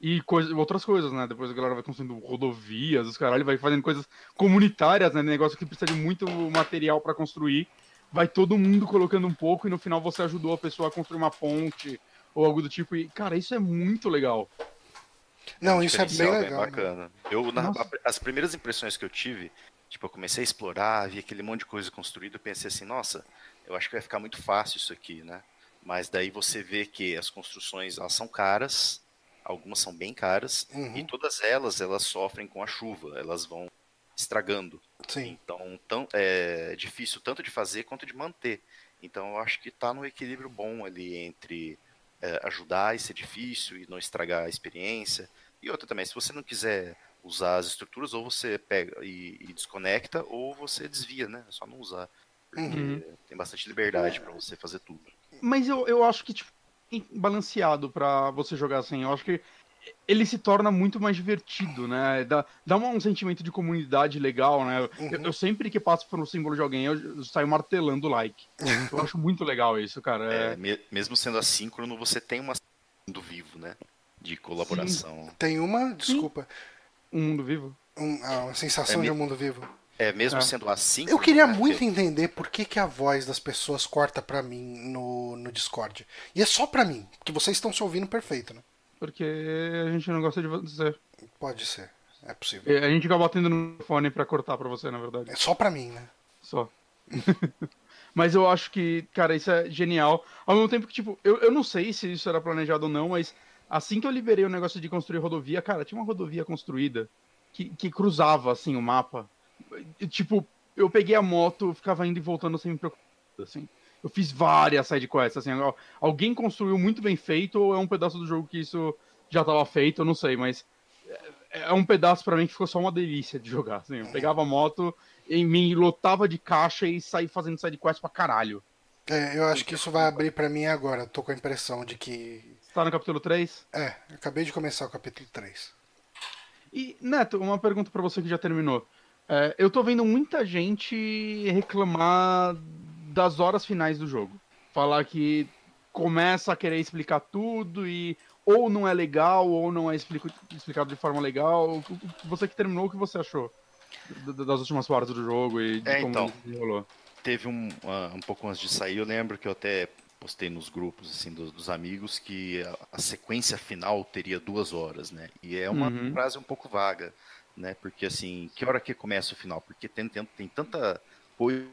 e coisa, outras coisas, né? Depois a galera vai construindo rodovias, os caralho, vai fazendo coisas comunitárias, né? Negócio que precisa de muito material para construir. Vai todo mundo colocando um pouco e no final você ajudou a pessoa a construir uma ponte ou algo do tipo. E, cara, isso é muito legal. Não, isso é bem legal. Bem bacana. Né? Eu, na, as primeiras impressões que eu tive, tipo, eu comecei a explorar, vi aquele monte de coisa construída, pensei assim, nossa, eu acho que vai ficar muito fácil isso aqui, né? Mas daí você vê que as construções, elas são caras, algumas são bem caras uhum. e todas elas elas sofrem com a chuva, elas vão estragando. Sim. Então, tão, é difícil tanto de fazer quanto de manter. Então, eu acho que está no equilíbrio bom ali entre é, ajudar e ser difícil e não estragar a experiência. E outra também, se você não quiser usar as estruturas, ou você pega e, e desconecta, ou você desvia, né? É só não usar. Porque uhum. tem bastante liberdade para você fazer tudo. Mas eu, eu acho que, tipo, balanceado para você jogar assim. Eu acho que ele se torna muito mais divertido, né? Dá, dá um sentimento de comunidade legal, né? Uhum. Eu, eu, sempre que passo por um símbolo de alguém, eu, eu saio martelando like. Uhum. Eu acho muito legal isso, cara. É... É, mesmo sendo assíncrono, você tem uma mundo vivo, né? De colaboração. Sim. Tem uma, desculpa. Um mundo vivo? Um, ah, uma sensação é, de um mundo vivo. É, mesmo é. sendo assim. Eu queria né, muito entender por que, que a voz das pessoas corta pra mim no, no Discord. E é só pra mim, porque vocês estão se ouvindo perfeito, né? Porque a gente não gosta de você. Pode ser, é possível. A gente acaba batendo no fone pra cortar pra você, na verdade. É só pra mim, né? Só. mas eu acho que, cara, isso é genial. Ao mesmo tempo que, tipo, eu, eu não sei se isso era planejado ou não, mas assim que eu liberei o negócio de construir rodovia, cara, tinha uma rodovia construída que, que cruzava, assim, o mapa tipo, eu peguei a moto, ficava indo e voltando sem me preocupar, assim. Eu fiz várias sidequests, assim, alguém construiu muito bem feito ou é um pedaço do jogo que isso já estava feito, eu não sei, mas é, é um pedaço para mim que ficou só uma delícia de jogar, assim. Eu pegava a moto e me lotava de caixa e saí fazendo sidequests pra caralho. É, eu acho que isso vai abrir para mim agora, tô com a impressão de que... Você tá no capítulo 3? É, acabei de começar o capítulo 3. E, Neto, uma pergunta para você que já terminou. É, eu tô vendo muita gente reclamar das horas finais do jogo. Falar que começa a querer explicar tudo e ou não é legal ou não é explicado de forma legal. Você que terminou, o que você achou das últimas partes do jogo e de é, como então, rolou? Teve um, uh, um pouco antes de sair, eu lembro que eu até postei nos grupos assim dos, dos amigos que a, a, sequência final teria duas horas, né? E é uma uhum. frase um pouco vaga né? Porque assim, que hora que começa o final? Porque tem, tem, tem tanta coisa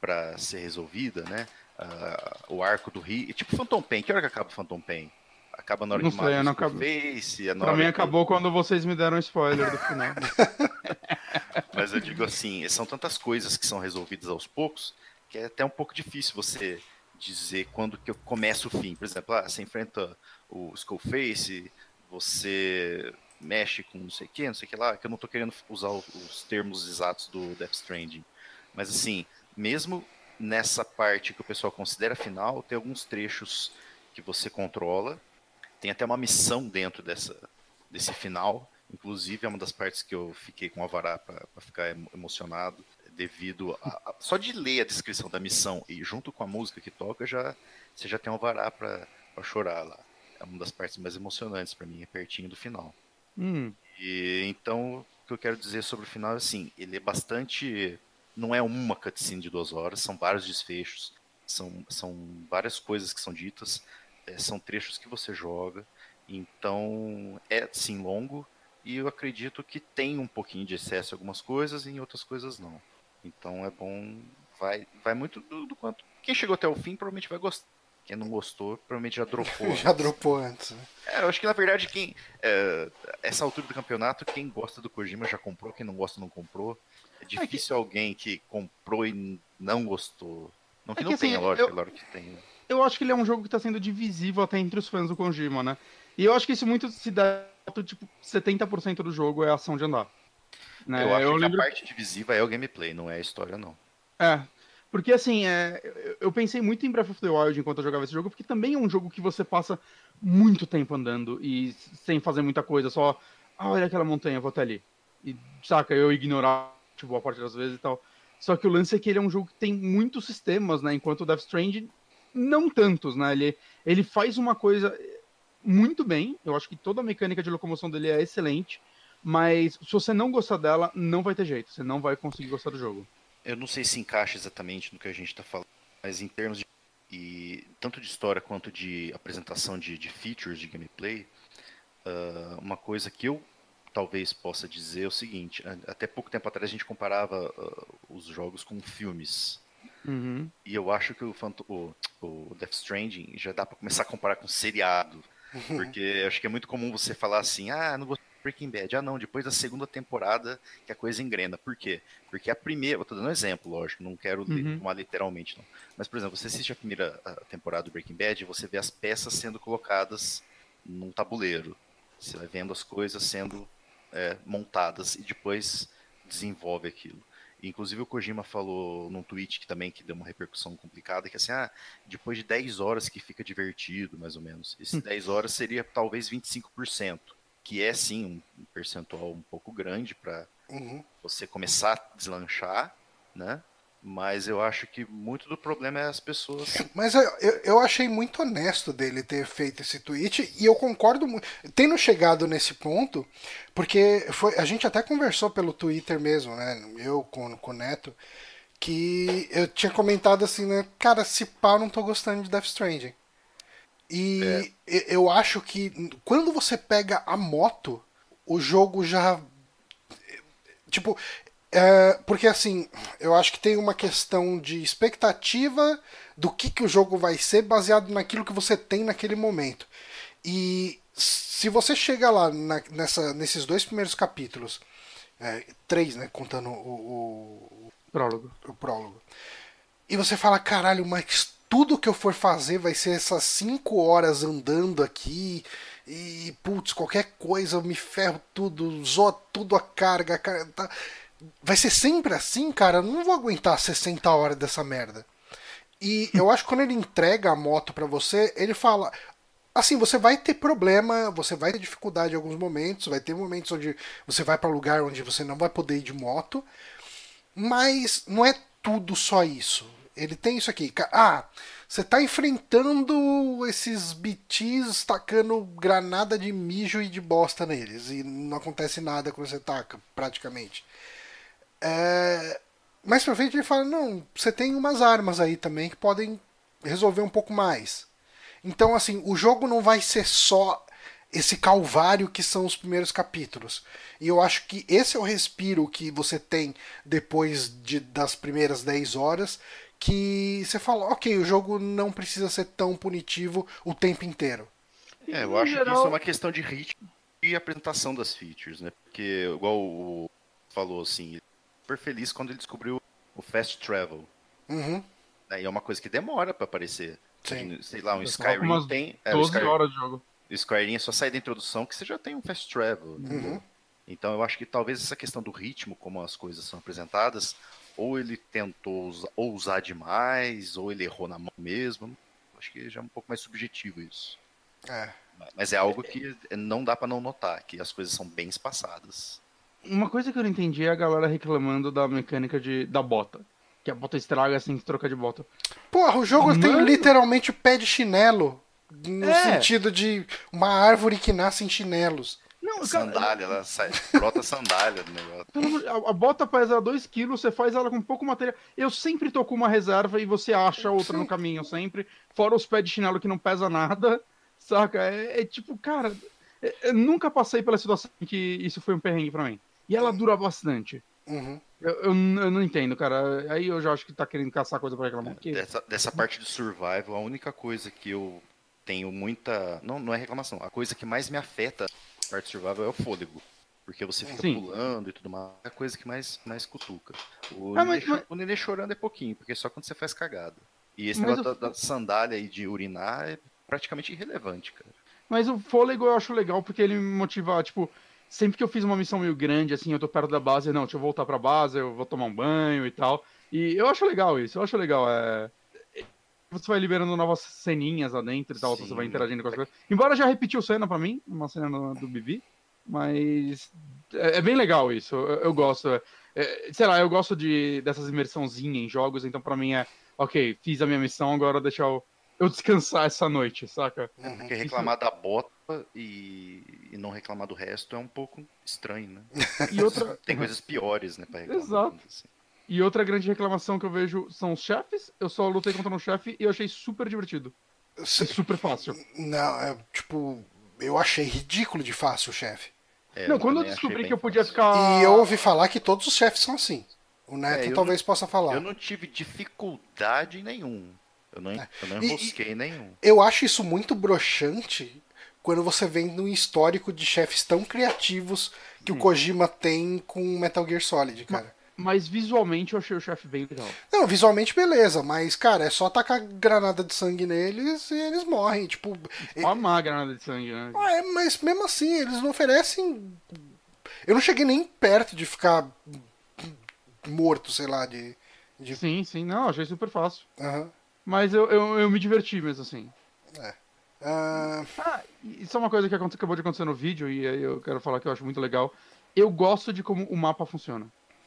para ser resolvida, né? Uh, o arco do Rio, tipo Phantom Pain, que hora que acaba o Phantom Pain? Acaba na hora não que sei, não acabo... Face, é Pra mim que... acabou quando vocês me deram spoiler do final. Mas eu digo assim, são tantas coisas que são resolvidas aos poucos que é até um pouco difícil você dizer quando que começa o fim. Por exemplo, ah, você enfrenta o Skullface, você mexe com não sei o que, não sei o que lá, que eu não tô querendo usar os termos exatos do Death Stranding. Mas assim, mesmo nessa parte que o pessoal considera final, tem alguns trechos que você controla. Tem até uma missão dentro dessa, desse final. Inclusive, é uma das partes que eu fiquei com o Alvará para ficar emocionado, devido a, a, Só de ler a descrição da missão e junto com a música que toca, já você já tem um Alvará para chorar lá. É uma das partes mais emocionantes para mim, é pertinho do final. Hum. E, então, o que eu quero dizer sobre o final é assim: ele é bastante não é uma cutscene de duas horas, são vários desfechos, são, são várias coisas que são ditas, é, são trechos que você joga, então é sim longo, e eu acredito que tem um pouquinho de excesso em algumas coisas e em outras coisas não. Então é bom, vai, vai muito do, do quanto. Quem chegou até o fim provavelmente vai gostar. Quem não gostou, provavelmente já dropou. já dropou antes. Né? É, eu acho que na verdade quem. É, essa altura do campeonato, quem gosta do Kojima já comprou, quem não gosta não comprou. É difícil é que... alguém que comprou e não gostou. Não que, é que não assim, tenha, lógico, eu... claro que tem. Eu acho que ele é um jogo que está sendo divisível até entre os fãs do Kojima, né? E eu acho que isso muito se dá, tipo, 70% do jogo é ação de andar. Né? Eu acho eu que lembro... a parte divisiva é o gameplay, não é a história, não. É, porque assim, é, eu pensei muito em Breath of the Wild enquanto eu jogava esse jogo, porque também é um jogo que você passa muito tempo andando e sem fazer muita coisa, só, ah, olha aquela montanha, vou até ali. E, saca, eu ignorar tipo, boa parte das vezes e tal. Só que o lance é que ele é um jogo que tem muitos sistemas, né? Enquanto o Death Stranding, não tantos, né? Ele, ele faz uma coisa muito bem. Eu acho que toda a mecânica de locomoção dele é excelente. Mas se você não gostar dela, não vai ter jeito. Você não vai conseguir gostar do jogo. Eu não sei se encaixa exatamente no que a gente está falando, mas em termos de e tanto de história quanto de apresentação de, de features de gameplay, uh, uma coisa que eu talvez possa dizer o seguinte: até pouco tempo atrás a gente comparava uh, os jogos com filmes. Uhum. E eu acho que o, o, o Death Stranding já dá para começar a comparar com seriado. Porque acho que é muito comum você falar assim: ah, não gostei Breaking Bad. Ah, não, depois da segunda temporada que a coisa engrena. Por quê? Porque a primeira. Eu tô dando um exemplo, lógico, não quero uhum. tomar literalmente, não. Mas, por exemplo, você assiste a primeira temporada do Breaking Bad e você vê as peças sendo colocadas num tabuleiro. Você vai vendo as coisas sendo é, montadas e depois desenvolve aquilo. Inclusive o Kojima falou num tweet que também que deu uma repercussão complicada, que assim, ah, depois de 10 horas que fica divertido, mais ou menos. Esses 10 hum. horas seria talvez 25%, que é sim um percentual um pouco grande para uhum. você começar a deslanchar, né? Mas eu acho que muito do problema é as pessoas. Mas eu, eu achei muito honesto dele ter feito esse tweet e eu concordo muito. Tendo chegado nesse ponto, porque foi, a gente até conversou pelo Twitter mesmo, né? Eu com, com o Neto, que eu tinha comentado assim, né? Cara, se pau, não tô gostando de Death Stranding. E é. eu acho que quando você pega a moto, o jogo já. Tipo, é, porque assim, eu acho que tem uma questão de expectativa do que, que o jogo vai ser baseado naquilo que você tem naquele momento. E se você chega lá na, nessa, nesses dois primeiros capítulos, é, três, né, contando o, o, prólogo. o prólogo, e você fala, caralho, mas tudo que eu for fazer vai ser essas cinco horas andando aqui e, putz, qualquer coisa eu me ferro tudo, zoa tudo a carga, a carga tá vai ser sempre assim, cara. Eu não vou aguentar 60 horas dessa merda. E eu acho que quando ele entrega a moto para você, ele fala: assim, você vai ter problema, você vai ter dificuldade em alguns momentos, vai ter momentos onde você vai para lugar onde você não vai poder ir de moto, mas não é tudo só isso. Ele tem isso aqui. Ah, você tá enfrentando esses BTs tacando granada de mijo e de bosta neles e não acontece nada quando você taca, praticamente. É... Mais pra frente ele fala: não, você tem umas armas aí também que podem resolver um pouco mais. Então, assim, o jogo não vai ser só esse calvário que são os primeiros capítulos. E eu acho que esse é o respiro que você tem depois de, das primeiras 10 horas, que você fala, ok, o jogo não precisa ser tão punitivo o tempo inteiro. É, eu acho geral... que isso é uma questão de ritmo e apresentação das features, né? Porque, igual o falou assim, super feliz quando ele descobriu o fast travel. Uhum. E é uma coisa que demora para aparecer. Sim. Sei lá, um Skyrim tem. É, 12 Skyrim, horas de jogo. O Skyrim é só sair da introdução que você já tem um fast travel. Uhum. Então eu acho que talvez essa questão do ritmo, como as coisas são apresentadas, ou ele tentou usar, ou usar demais, ou ele errou na mão mesmo. Acho que já é um pouco mais subjetivo isso. É. Mas é algo que não dá para não notar, que as coisas são bem espaçadas. Uma coisa que eu não entendi é a galera reclamando da mecânica de, da bota. Que a bota estraga assim que troca de bota. Porra, o jogo Mano. tem literalmente o pé de chinelo. No É. sentido de uma árvore que nasce em chinelos. Não, cara, Sandália, ela sai, brota sandália do negócio. a, a bota pesa 2kg, você faz ela com pouco material. Eu sempre tô com uma reserva e você acha outra Sim. no caminho, sempre. Fora os pés de chinelo que não pesa nada. Saca? É, é tipo, cara. é- eu nunca passei pela situação em que isso foi um perrengue pra mim. E ela dura bastante. Uhum. Eu, eu eu não entendo, cara. Aí eu já acho que tá querendo caçar coisa pra reclamar. porque- Dessa, dessa parte de survival, a única coisa que eu tenho muita. Não, não é reclamação. A coisa que mais me afeta na parte survival é o fôlego. Porque você fica Sim. pulando e tudo mais. É a coisa que mais, mais cutuca. O, Ah, nenê mas- o nenê chorando é pouquinho, porque é só quando você faz cagada. E esse Mas negócio o- da, da sandália e de urinar é praticamente irrelevante, cara. Mas o fôlego eu acho legal porque ele me motiva, tipo, sempre que eu fiz uma missão meio grande, assim, eu tô perto da base, não, deixa eu voltar pra base, eu vou tomar um banho e tal. E eu acho legal isso, eu acho legal. É... Você vai liberando novas ceninhas lá dentro e tal, Sim. você vai interagindo com as coisas. Embora já repetiu cena pra mim, uma cena no- do Bibi, mas é, é bem legal isso, eu, eu gosto. É, é, sei lá, eu gosto de, dessas imersãozinhas em jogos, então pra mim é, ok, fiz a minha missão, agora deixa eu, eu descansar essa noite, saca? Uhum. Porque reclamar da bota e, e não reclamar do resto é um pouco estranho, né? E outra, Tem coisas piores, né, pra reclamar. Exato. assim. E outra grande reclamação que eu vejo são os chefes. Eu só lutei contra um chefe e eu achei super divertido. É Se- super fácil. Não, é tipo. Eu achei ridículo de fácil o chefe. É, não, quando eu descobri que eu podia fácil. ficar. E eu ouvi falar que todos os chefes são assim. O Neto É, talvez possa falar. Eu não tive dificuldade nenhum. Eu não, eu não É. E- enrosquei nenhum. Eu acho isso muito broxante quando você vem num histórico de chefes tão criativos que Hum. o Kojima tem com Metal Gear Solid, cara. Mas visualmente eu achei o chefe bem legal. Não, visualmente beleza, mas, cara, é só tacar granada de sangue neles e eles morrem. Tipo, Olha a granada de sangue, né? Ah, é, mas mesmo assim, eles não oferecem. Eu não cheguei nem perto de ficar morto, sei lá, de. de... Sim, sim, não, achei super fácil. Aham. Mas eu, eu, eu me diverti mesmo assim. Ah, Ah, e isso é uma coisa que acabou de acontecer no vídeo e aí eu quero falar que eu acho muito legal. Eu gosto de como o mapa funciona.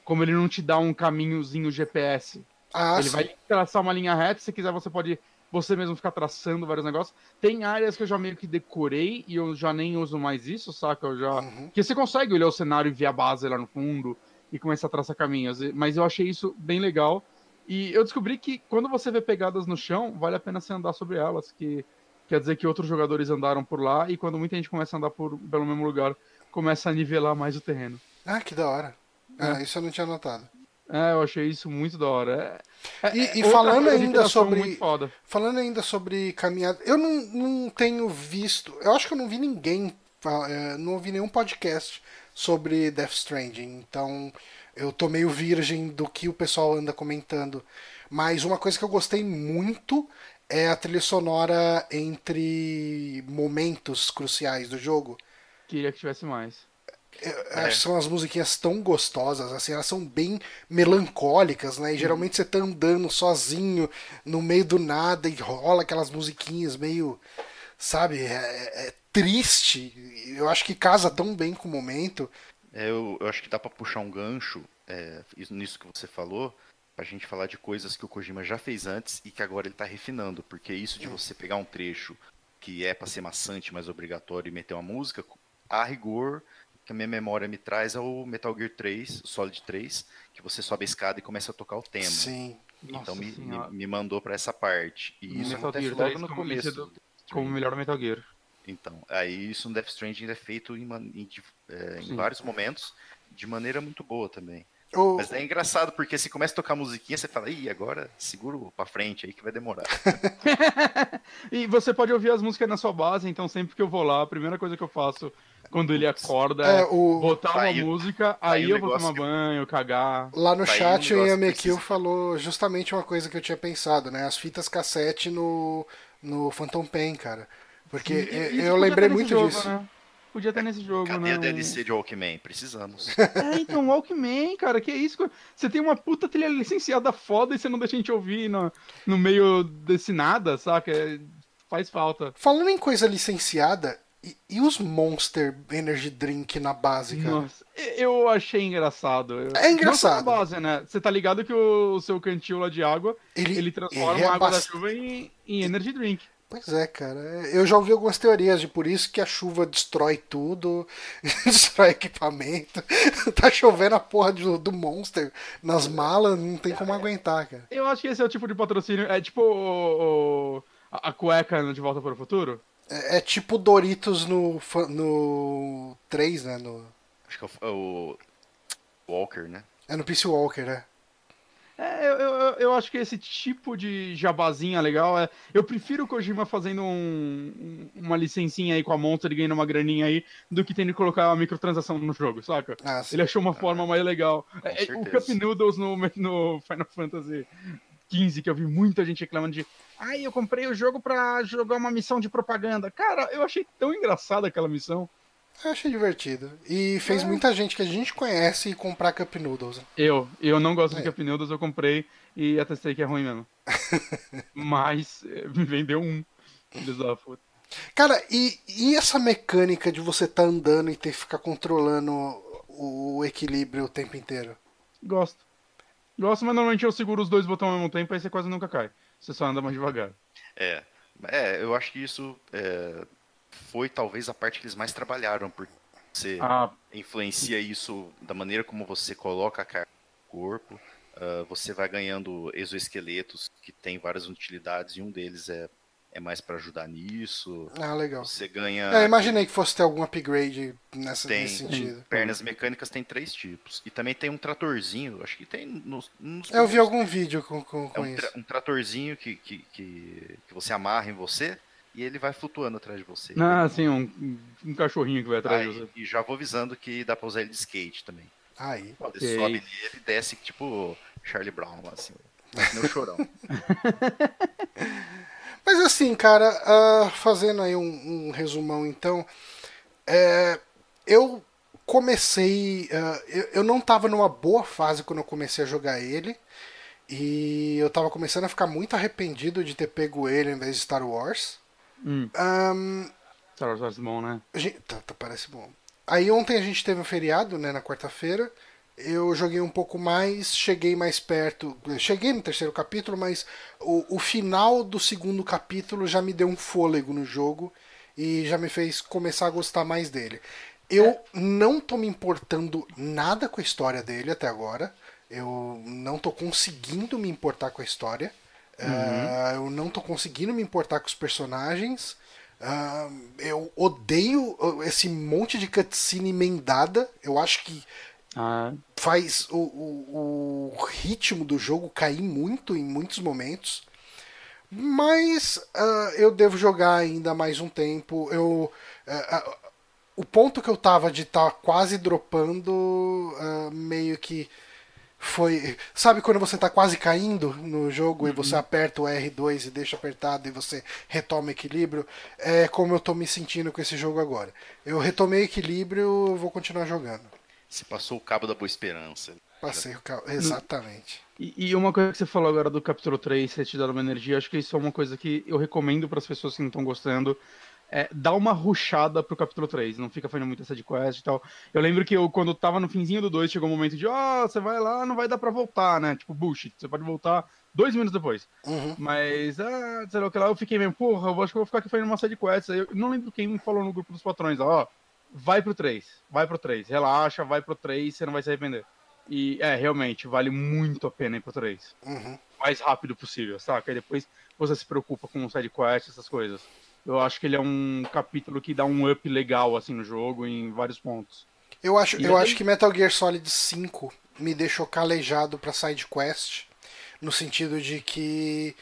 Como ele não te dá um caminhozinho GPS. ah, ele sim. vai traçar uma linha reta, se quiser você pode você mesmo ficar traçando vários negócios. Tem áreas que eu já meio que decorei e eu já nem uso mais isso, saca? Eu já Uhum. Porque você consegue olhar o cenário e ver a base lá no fundo e começar a traçar caminhos. Mas eu achei isso bem legal. E eu descobri que quando você vê pegadas no chão, vale a pena você andar sobre elas. Que quer dizer que outros jogadores andaram por lá e quando muita gente começa a andar por, pelo mesmo lugar, começa a nivelar mais o terreno. Ah, que da hora. Ah, É. isso eu não tinha notado. É, eu achei isso muito da hora. É- é- E- é e outra falando ainda sobre-. Falando ainda sobre caminhada, eu não, não tenho visto. Eu acho que eu não vi ninguém. Não ouvi nenhum podcast sobre Death Stranding. Então eu tô meio virgem do que o pessoal anda comentando. Mas uma coisa que eu gostei muito é a trilha sonora entre momentos cruciais do jogo. Queria que tivesse mais. Eu É. acho que são umas musiquinhas tão gostosas, assim, elas são bem melancólicas, né? E geralmente você tá andando sozinho no meio do nada e rola aquelas musiquinhas meio, sabe, é, é triste. Eu acho que casa tão bem com o momento. É, eu, eu acho que dá pra puxar um gancho é, isso- nisso que você falou, pra gente falar de coisas que o Kojima já fez antes e que agora ele tá refinando. Porque isso de você pegar um trecho que é pra ser maçante, mas obrigatório e meter uma música, a rigor, que a minha memória me traz é o Metal Gear 3, o Solid 3, que você sobe a escada e começa a tocar o tema. Sim. Então me, me, me mandou pra essa parte. E isso Metal acontece Gear logo 3 no como começo. do Como Stranding. melhor Metal Gear. Então, aí isso no Death Stranding é feito em, em é, em vários momentos de maneira muito boa também. O- Mas é engraçado porque se começa a tocar musiquinha, você fala, ih, agora seguro pra frente aí que vai demorar. E você pode ouvir as músicas na sua base, então sempre que eu vou lá, a primeira coisa que eu faço quando ele acorda É, é, o- botar Tá uma aí- música, tá aí eu vou tomar que- banho, cagar. Lá no Tá chat o precisa- falou justamente uma coisa que eu tinha pensado, né? As fitas cassete no, no Phantom Pain, cara. Porque Sim, eu- lembrei ter nesse muito jogo, disso. né? Podia ter nesse jogo, Cadê né? a DLC de Walkman? Precisamos. É, então, Walkman, cara, que isso? Você tem uma puta trilha licenciada foda e você não deixa a gente ouvir no, no meio desse nada, saca? É, faz falta. Falando em coisa licenciada, e, e os Monster Energy Drink na base, cara? Nossa, eu achei engraçado. É engraçado. Não na base, né? Você tá ligado que o, seu cantil lá de água, Ele, ele transforma ele é a água bast- da chuva em, em energy drink. Pois é, cara. Eu já ouvi algumas teorias de por isso que a chuva destrói tudo, destrói equipamento. tá chovendo a porra do, do Monster nas malas, não tem como aguentar, cara. Eu acho que esse é o tipo de patrocínio. É tipo o, o- a, cueca no De Volta para o Futuro. É, é tipo Doritos no, no 3, né? No, Acho que é o, é o Walker, né? é no Peace Walker, né? É, eu, eu, eu acho que esse tipo de jabazinha legal é. Eu prefiro o Kojima fazendo um- um- uma licencinha aí com a Monster e ganhando uma graninha aí do que tendo que colocar uma microtransação no jogo, saca? Ah, sim. Ele achou uma forma mais legal. É, é, o. Cup Noodles no, no Final Fantasy XV, que eu vi muita gente reclamando de. Ai, eu comprei o jogo pra jogar uma missão de propaganda. Cara, eu achei tão engraçada aquela missão. Eu achei divertido. E fez É. muita gente que a gente conhece comprar Cup Noodles. né? Eu, eu não gosto É. de Cup Noodles, eu comprei e atestei que é ruim mesmo. Mas eh, me vendeu um. Puta. Cara, e, e essa mecânica de você tá andando e ter que ficar controlando o equilíbrio o tempo inteiro? Gosto. Gosto, mas normalmente eu seguro os dois botões ao mesmo tempo, aí você quase nunca cai. Você só anda mais devagar. É. É, eu acho que isso é, foi talvez a parte que eles mais trabalharam, porque você Ah, influencia isso da maneira como você coloca a carga no corpo. ah, você vai ganhando exoesqueletos que têm várias utilidades e um deles é, é mais para ajudar nisso. Ah, legal. Você ganha. É, imaginei que fosse ter algum upgrade nessa, Tem. nesse sentido. Pernas mecânicas tem três tipos. E também tem um tratorzinho, acho que tem nos. nos Eu vi algum vídeo com, com, É com um, isso. tra- um tratorzinho que, que, que, que você amarra em você e ele vai flutuando atrás de você. ah sim, um, um cachorrinho que vai atrás de você. e já vou avisando que dá pra usar ele de skate também. Aí. Você Ok. sobe nele e desce tipo Charlie Brown, lá, assim. No chorão. Mas assim, cara, ah, fazendo aí um, um resumão então, é, eu comecei. ah, eu, eu não tava numa boa fase quando eu comecei a jogar ele. E eu tava começando a ficar muito arrependido de ter pego ele em vez de Star Wars. Hum, Ahn, Star Wars é bom, né? gente- tá, tá, parece bom. Aí ontem a gente teve um feriado, né, na quarta-feira. Eu joguei um pouco mais, cheguei mais perto. Cheguei no terceiro capítulo, mas o, o final do segundo capítulo já me deu um fôlego no jogo e já me fez começar a gostar mais dele. Eu não tô me importando nada com a história dele até agora. Eu não tô conseguindo me importar com a história. Ah, eu não tô conseguindo me importar com os personagens. Ah, eu odeio uh, esse monte de cutscene emendada. Eu acho que Ah, faz o, o, o ritmo do jogo cair muito em muitos momentos. Mas ah, eu devo jogar ainda mais um tempo. Eu, ah, ah, o ponto que eu tava de estar quase dropando, meio que foi. Sabe quando você tá quase caindo no jogo e você aperta o R2 e deixa apertado e você retoma equilíbrio? É como eu tô me sentindo com esse jogo agora. Eu retomei equilíbrio, vou continuar jogando. Se passou o cabo da boa esperança. Passei o carro. Exatamente. E, e uma coisa que você falou agora do capítulo 3, ter te dado uma energia, acho que isso é uma coisa que eu recomendo para as pessoas que não estão gostando. É, dá uma ruchada pro capítulo 3, não fica fazendo muita side quest e tal. Eu lembro que eu, quando tava no finzinho do 2, chegou um momento de, ó, você vai lá, não vai dar pra voltar, né? Tipo, bullshit, você pode voltar dois minutos depois. Uhum. Mas, ah, sei lá o que lá, eu fiquei mesmo, porra, eu acho que eu vou ficar aqui fazendo uma side quest. Eu não lembro quem me falou no grupo dos patrões, ó, vai pro 3, vai pro 3, relaxa, vai pro 3, você não vai se arrepender. E, é, realmente, vale muito a pena ir pro 3 Uhum. mais rápido possível, saca? E depois você se preocupa com o side quest, essas coisas. Eu acho que ele é um capítulo que dá um up legal assim no jogo em vários pontos. Eu acho, E eu acho que Metal Gear Solid 5 me deixou calejado pra side quest, no sentido de que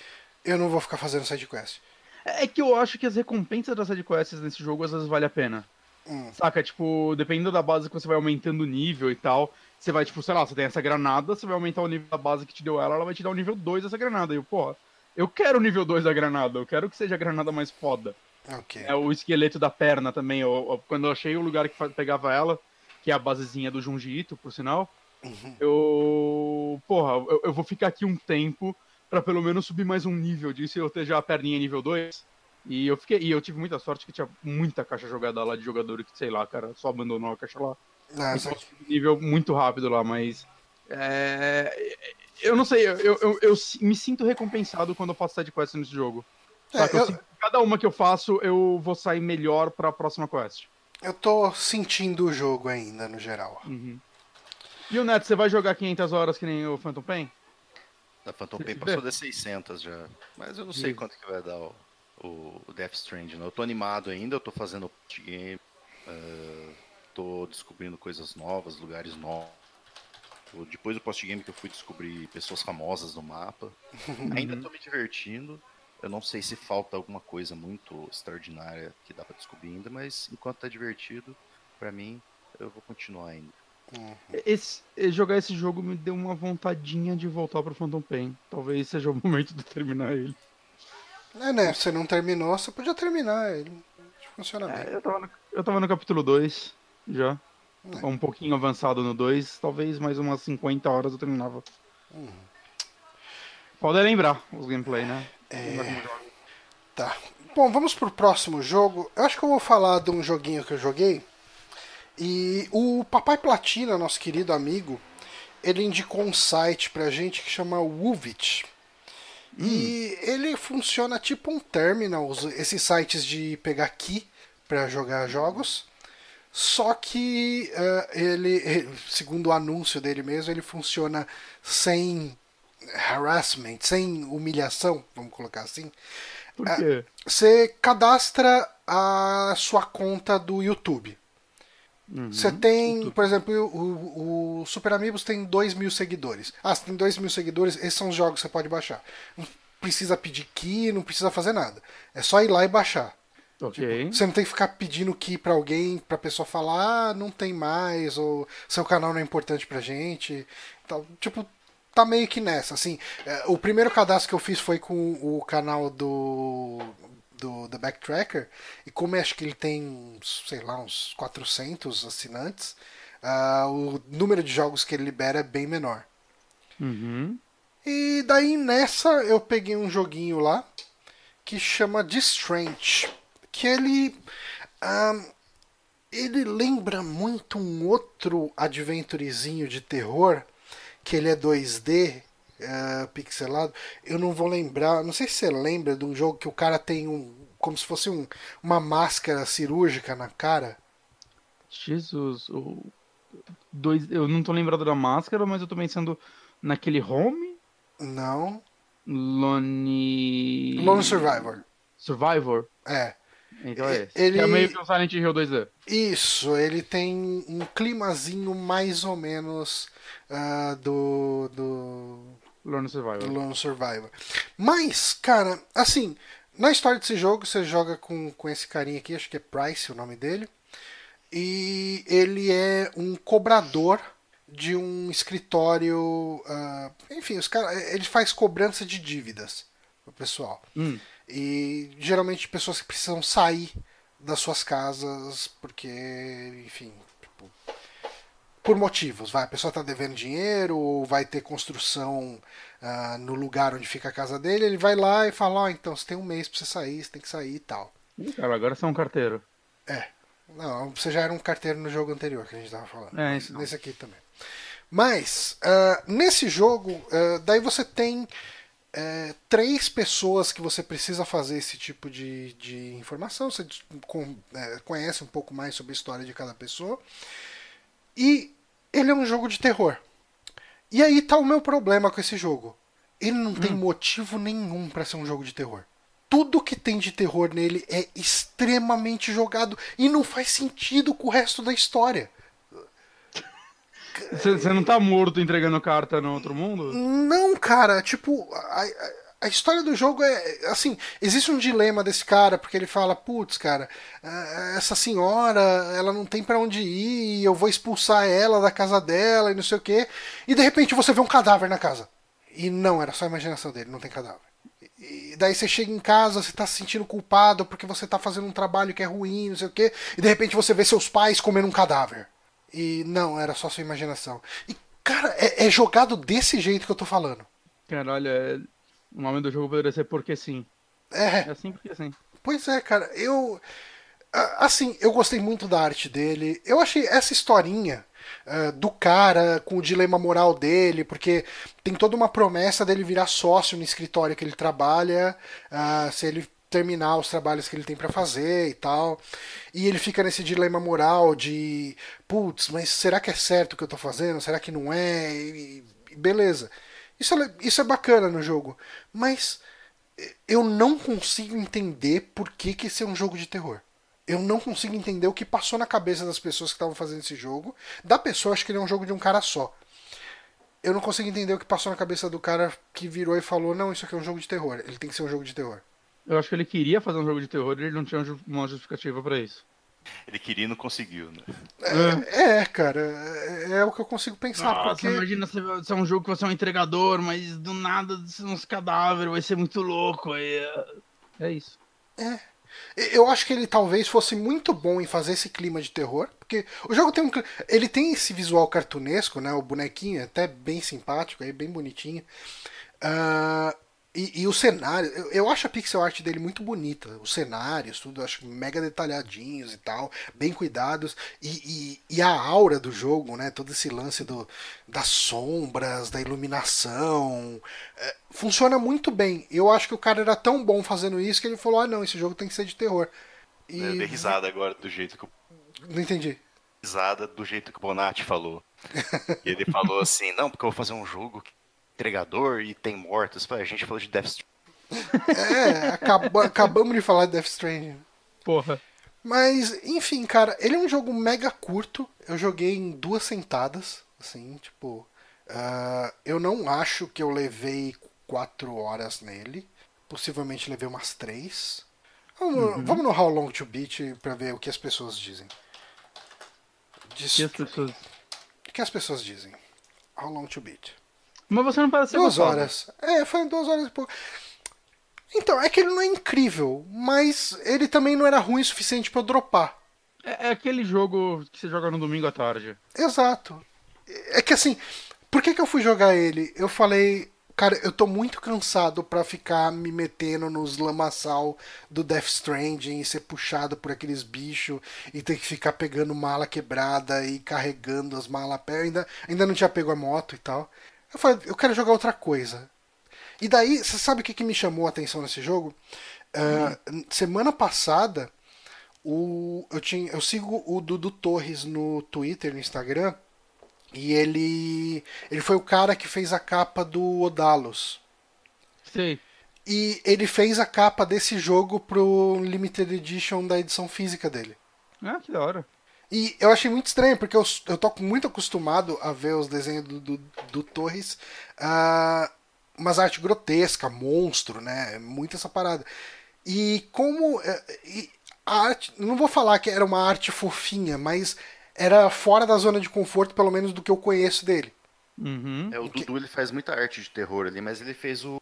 eu não vou ficar fazendo side quest. É que eu acho que as recompensas das side quests nesse jogo às vezes vale a pena. Hum. Saca? Tipo, dependendo da base que você vai aumentando o nível e tal, você vai, tipo, sei lá, você tem essa granada, você vai aumentar o nível da base que te deu ela, ela vai te dar o nível 2 dessa granada. E eu, porra, eu quero o nível 2 da granada, eu quero que seja a granada mais foda. Ok. É o esqueleto da perna também. Eu, eu- quando eu achei o lugar que pegava ela, que é a basezinha do Junji Ito, por sinal, Uhum. eu. Porra, eu, eu vou ficar aqui um tempo pra pelo menos subir mais um nível disso e eu ter já a perninha nível 2. E eu fiquei. E eu tive muita sorte que tinha muita caixa jogada lá de jogador que, sei lá, cara, só abandonou a caixa lá. Ah, Então eu nível muito rápido lá, mas. É, eu não sei, eu, eu, eu me sinto recompensado quando eu faço side quest nesse jogo. É? Eu eu- cada uma que eu faço, eu vou sair melhor pra próxima quest. Eu tô sentindo o jogo ainda, no geral. Uhum. E o Neto, você vai jogar 500 horas que nem o Phantom Pain? Da Phantom Pain passou das 600 já. Mas eu não sei quanto que vai dar o, o, o Death Stranding. Eu tô animado ainda, eu tô fazendo game, eh, tô descobrindo coisas novas, lugares novos. Depois do post-game que eu fui descobrir pessoas famosas no mapa. Ainda tô me divertindo. Eu não sei se falta alguma coisa muito extraordinária que dá pra descobrir ainda, mas enquanto tá divertido, pra mim, eu vou continuar ainda. Esse, eh, jogar esse jogo me deu uma vontadinha de voltar pro Phantom Pain. Talvez seja o momento de terminar ele. É, né? Você não terminou, você podia terminar ele. Funciona bem. É, eu, tava no, eu tava no capítulo 2 já. É. Um pouquinho avançado no 2. Talvez mais umas 50 horas eu terminava. Uhum. Pode lembrar os gameplay, né? É. Tá. Bom, vamos pro próximo jogo. Eu acho que eu vou falar de um joguinho que eu joguei. E o Papai Platina, nosso querido amigo, ele indicou um site pra gente que chama E ele funciona tipo um terminal, esses sites de pegar key pra jogar jogos. Só que eh, ele, ele- segundo o anúncio dele mesmo, ele funciona sem harassment, sem humilhação, vamos colocar assim. Por quê? Você cadastra a sua conta do YouTube. Uhum. Você tem, por exemplo, o, o Super Amigos tem 2 mil seguidores. Ah, você tem 2 mil seguidores, esses são os jogos que você pode baixar. Não precisa pedir key, não precisa fazer nada. É só ir lá e baixar. Ok. Você não tem que ficar pedindo key pra alguém, pra pessoa falar, ah, não tem mais, ou seu canal não é importante pra gente. Então, tipo, tá meio que nessa, assim. é, O primeiro cadastro que eu fiz foi com o canal do do The Backtracker, e como acho que ele tem, sei lá, uns 400 assinantes, ah, o número de jogos que ele libera é bem menor. Uhum. E daí nessa eu peguei um joguinho lá que chama The Strange, que ele ele lembra muito um outro adventurezinho de terror, que ele é 2D, eh, pixelado. Eu não vou lembrar, não sei se você lembra de um jogo que o cara tem um como se fosse um, uma máscara cirúrgica na cara. Jesus, o... Dois... eu não tô lembrado da máscara, mas eu tô pensando naquele Home, Não, Lone... Lone Survivor. Survivor. É. Então é esse. Ele- é meio que o Silent Hill 2D. Isso, ele tem um climazinho mais ou menos ah, do, do, Lone Survivor. Lone Survivor. Mas, cara, assim, na história desse jogo você joga com, com esse carinha aqui, acho que é Price o nome dele. E ele é um cobrador de um escritório. ah, enfim, os cara, ele faz cobrança de dívidas pro pessoal. Hum. E geralmente pessoas que precisam sair das suas casas porque, enfim, por motivos, vai, a pessoa está devendo dinheiro ou vai ter construção ah, no lugar onde fica a casa dele, ele vai lá e fala, ó, então você tem um mês para você sair, você tem que sair e tal. Cara, agora você é um carteiro. É. Não, você já era um carteiro no jogo anterior que a gente tava falando. É, nesse, então. nesse aqui também. Mas, ah, nesse jogo, ah, daí você tem é, três pessoas que você precisa fazer esse tipo de, de informação. Você com- é, conhece um pouco mais sobre a história de cada pessoa. E ele é um jogo de terror. E aí tá o meu problema com esse jogo. Ele não tem motivo nenhum pra ser um jogo de terror. Tudo que tem de terror nele é extremamente jogado e não faz sentido com o resto da história. Você você não tá morto entregando carta no outro mundo? Não, cara, tipo, a, a- a história do jogo é assim, existe um dilema desse cara, porque ele fala, putz, cara, eh, essa senhora, ela não tem pra onde ir, eu vou expulsar ela da casa dela e não sei o quê. E de repente você vê um cadáver na casa. E não, era só a imaginação dele, não tem cadáver. E daí você chega em casa, você tá se sentindo culpado porque você tá fazendo um trabalho que é ruim, não sei o quê, e de repente você vê seus pais comendo um cadáver. E não, era só sua imaginação. E, cara, é, é jogado desse jeito que eu tô falando. Cara, olha, o nome do jogo poderia ser Porque Sim. É. É assim porque sim. Pois é, cara, eu. Assim, eu gostei muito da arte dele. Eu achei essa historinha uh, do cara com o dilema moral dele, porque tem toda uma promessa dele virar sócio no escritório que ele trabalha, uh, se ele terminar os trabalhos que ele tem para fazer e tal. E ele fica nesse dilema moral de, putz, mas será que é certo o que eu tô fazendo? Será que não é? E, e beleza. Isso é, isso é bacana no jogo, mas eu não consigo entender por que, que esse é um jogo de terror. Eu não consigo entender o que passou na cabeça das pessoas que estavam fazendo esse jogo. Da pessoa, acho que ele é um jogo de um cara só. Eu não consigo entender o que passou na cabeça do cara que virou e falou: não, isso aqui é um jogo de terror. Ele tem que ser um jogo de terror. Eu acho que ele queria fazer um jogo de terror e ele não tinha uma justificativa para isso. Ele queria e não conseguiu, né? É, é cara, é, é, o que eu consigo pensar. Nossa, porque... imagina se é um jogo que você é um entregador, mas do nada uns cadáveres, vai ser muito louco. Aí é... é isso. É. Eu acho que ele talvez fosse muito bom em fazer esse clima de terror, porque o jogo tem um ele tem esse visual cartunesco, né? O bonequinho é até bem simpático, aí bem bonitinho. Uh, e, e, o cenário, eu, eu, acho a pixel art dele muito bonita. Os cenários, tudo, eu acho mega detalhadinhos e tal, bem cuidados. E, e, e, a aura do jogo, né? Todo esse lance do, das sombras, da iluminação. É, funciona muito bem. Eu acho que o cara era tão bom fazendo isso que ele falou: ah, não, esse jogo tem que ser de terror. E... Eu dei risada agora do jeito que. Não entendi. Risada do jeito que o Bonatti falou. e ele falou assim: não, porque eu vou fazer um jogo que entregador e tem mortos. A gente falou de Death Stranding. É, acaba, acabamos de falar de Death Stranding. Porra. Mas, enfim, cara, ele é um jogo mega curto. Eu joguei em duas sentadas, assim, tipo. Uh, eu não acho que eu levei quatro horas nele. Possivelmente levei umas três. Vamos, uhum. vamos no How Long to Beat pra ver o que as pessoas dizem. O que as pessoas dizem? How Long to Beat. Mas você não parece Duas gostado. horas. É, foi duas horas e pouco. Então, é que ele não é incrível, mas ele também não era ruim o suficiente para eu dropar. É, é, aquele jogo que você joga no domingo à tarde. Exato. É que assim, por que, que eu fui jogar ele? Eu falei, cara, eu tô muito cansado pra ficar me metendo nos lamaçal do Death Stranding e ser puxado por aqueles bichos e ter que ficar pegando mala quebrada e carregando as malas a pé. Ainda, ainda não tinha pego a moto e tal. Eu falei, eu quero jogar outra coisa. E daí, você sabe o que, que me chamou a atenção nesse jogo? Uh, semana passada, o, eu, tinha, eu sigo o Dudu Torres no Twitter, no Instagram, e ele, ele foi o cara que fez a capa do Odalos. Sim. E ele fez a capa desse jogo pro Limited Edition da edição física dele. Ah, que da hora. E eu achei muito estranho, porque eu, eu tô muito acostumado a ver os desenhos do, do, do Torres. Uh, umas arte grotesca, monstro, né? Muito essa parada. E como. Eh, e a arte. Não vou falar que era uma arte fofinha, mas era fora da zona de conforto, pelo menos do que eu conheço dele. Uhum. É, o Dudu ele faz muita arte de terror ali, mas ele fez o.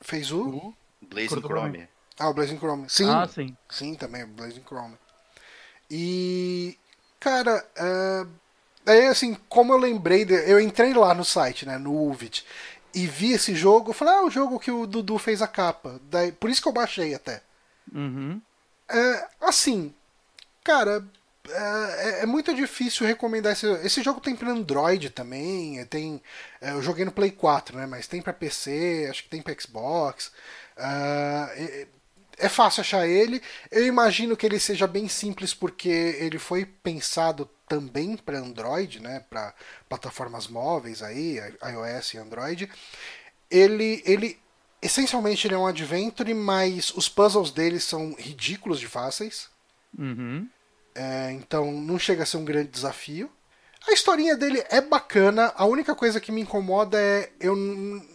Fez o. o Blazing Chrome. Ah, o Blazing Chrome. Sim. Ah, sim. Sim, também, o Blazing Chrome. E Cara, uh, aí assim, como eu lembrei, de, eu entrei lá no site, né, no Uvit, e vi esse jogo, eu falei, ah, o jogo que o Dudu fez a capa. Daí, por isso que eu baixei até. Uhum. É, assim, cara, é, é, muito difícil recomendar esse. Esse jogo tem para Android também. Tem, é, eu joguei no Play 4, né? Mas tem para PC, acho que tem para Xbox. Uh, é fácil achar ele. Eu imagino que ele seja bem simples porque ele foi pensado também para Android, né, para plataformas móveis aí, iOS e Android. Ele, ele essencialmente ele é um adventure, mas os puzzles dele são ridículos de fáceis. Uhum. É, então não chega a ser um grande desafio. A historinha dele é bacana. A única coisa que me incomoda é eu,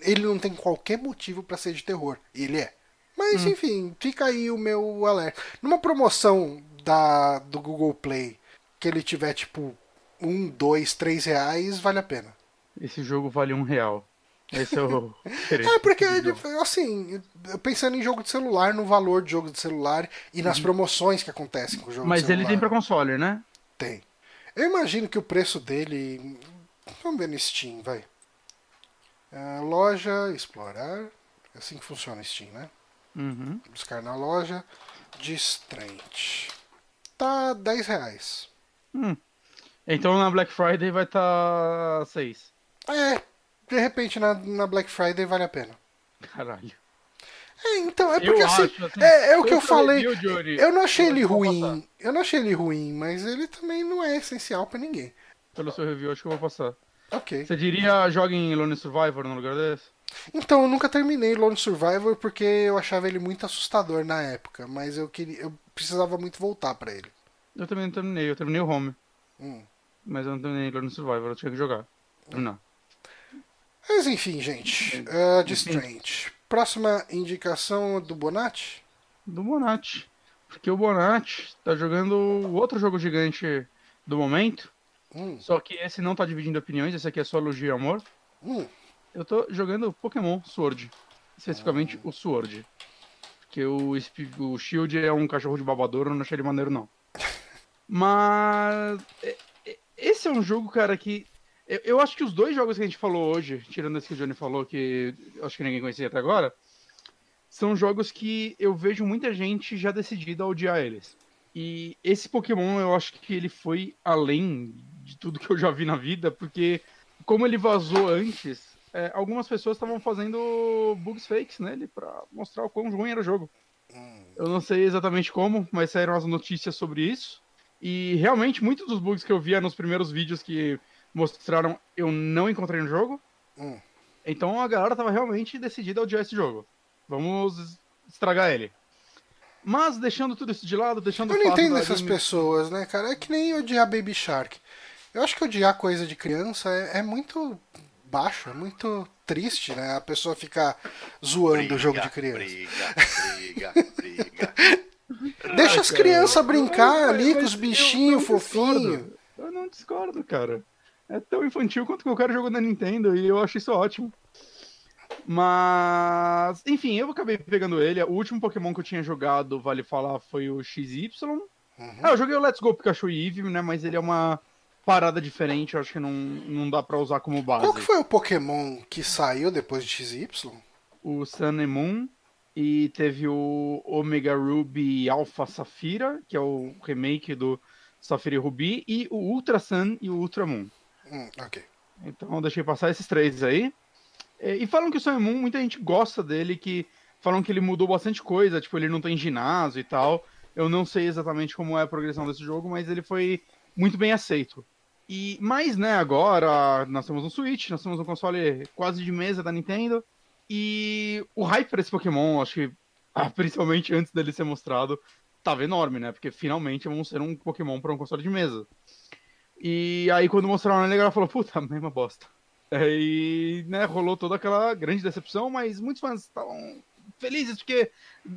ele não tem qualquer motivo para ser de terror. E ele é. Mas, hum. enfim, fica aí o meu alerta. Numa promoção da, do Google Play, que ele tiver tipo um, dois, três reais, vale a pena. Esse jogo vale um real. Esse é o. é, porque, assim, pensando em jogo de celular, no valor de jogo de celular e nas uhum. promoções que acontecem com o jogo Mas ele tem pra console, né? Tem. Eu imagino que o preço dele. Vamos ver no Steam, vai. Uh, loja, explorar. É assim que funciona o Steam, né? Uhum. Buscar na loja. Distrent. Tá 10 reais. Hum. Então na Black Friday vai estar tá 6. É, de repente na, na Black Friday vale a pena. Caralho. É, então, é porque assim, acho, assim, é, é o que eu falei. eu não achei ele ruim. Eu não achei ele ruim, mas ele também não é essencial para ninguém. Pelo seu review, acho que eu vou passar. Ok. Você diria jogue em Lone Survivor no lugar desse? Então, eu nunca terminei Lone Survivor porque eu achava ele muito assustador na época, mas eu queria, eu precisava muito voltar para ele. Eu também não terminei, eu terminei o Home. Hum. Mas eu não terminei Lone Survivor, eu tinha que jogar. Terminar. Mas enfim, gente. Uh, de Strange. Próxima indicação do Bonatti? Do Bonatti. Porque o Bonatti tá jogando o outro jogo gigante do momento. Hum. Só que esse não tá dividindo opiniões, esse aqui é só elogio e amor. Hum. Eu tô jogando Pokémon Sword. Especificamente hum. o Sword. Porque o, o Shield é um cachorro de babador, eu não achei ele maneiro, não. Mas. Esse é um jogo, cara, que eu, acho que os dois jogos que a gente falou hoje, tirando esse que o Johnny falou, que acho que ninguém conhecia até agora, são jogos que eu vejo muita gente já decidida a odiar eles. E esse Pokémon, eu acho que ele foi além de tudo que eu já vi na vida, porque como ele vazou antes, é, algumas pessoas estavam fazendo bugs fakes nele para mostrar o quão ruim era o jogo. Hum. Eu não sei exatamente como, mas saíram as notícias sobre isso. E realmente, muitos dos bugs que eu via nos primeiros vídeos que mostraram, eu não encontrei no jogo. Hum. Então a galera tava realmente decidida a odiar esse jogo. Vamos estragar ele. Mas deixando tudo isso de lado, deixando Eu não entendo essas pessoas, né, cara? É que nem odiar Baby Shark. Eu acho que odiar coisa de criança é, é muito baixo, é muito triste, né? A pessoa ficar zoando briga, o jogo de criança. Briga, briga, briga. Deixa Ai, as crianças brincar ali com os bichinhos fofinhos. Eu não discordo, cara é tão infantil quanto qualquer jogo da Nintendo e eu acho isso ótimo. Mas, enfim, eu acabei pegando ele. O último Pokémon que eu tinha jogado, vale falar, foi o XY. Uhum. Ah, eu joguei o Let's Go Pikachu e Eevee, né? Mas ele é uma parada diferente, eu acho que não, não dá pra usar como base. Qual que foi o Pokémon que saiu depois de XY? O Sun and Moon. E teve o Omega Ruby Alpha Safira, que é o remake do Safira e Ruby, e o Ultra Sun e o Ultra Moon. Hum, ok. Então deixei passar esses três aí. E falam que o Sun Moon, muita gente gosta dele, que falam que ele mudou bastante coisa, tipo, ele não tem ginásio e tal. Eu não sei exatamente como é a progressão desse jogo, mas ele foi muito bem aceito. E mais, né, agora nós temos um Switch, nós temos um console quase de mesa da Nintendo. E o hype para esse Pokémon, acho que ah, principalmente antes dele ser mostrado, tava enorme, né? Porque finalmente vamos ter um Pokémon para um console de mesa. E aí, quando mostraram ele, ela falou: puta, mesma bosta. Aí, né, rolou toda aquela grande decepção, mas muitos fãs estavam felizes porque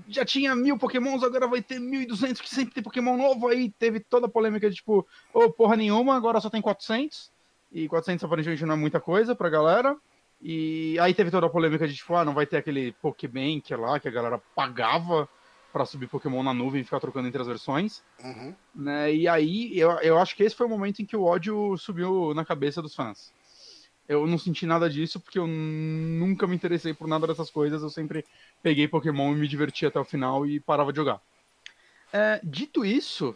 já tinha mil pokémons, agora vai ter 1.200, que sempre tem pokémon novo. Aí teve toda a polêmica de tipo, ô, oh, porra nenhuma, agora só tem 400. E 400 aparentemente não é muita coisa pra galera. E aí teve toda a polêmica de tipo, ah, não vai ter aquele Pokébank lá que a galera pagava para subir Pokémon na nuvem e ficar trocando entre as versões. Uhum. Né? E aí eu, eu acho que esse foi o momento em que o ódio subiu na cabeça dos fãs. Eu não senti nada disso porque eu nunca me interessei por nada dessas coisas. Eu sempre peguei Pokémon e me diverti até o final e parava de jogar. É, dito isso,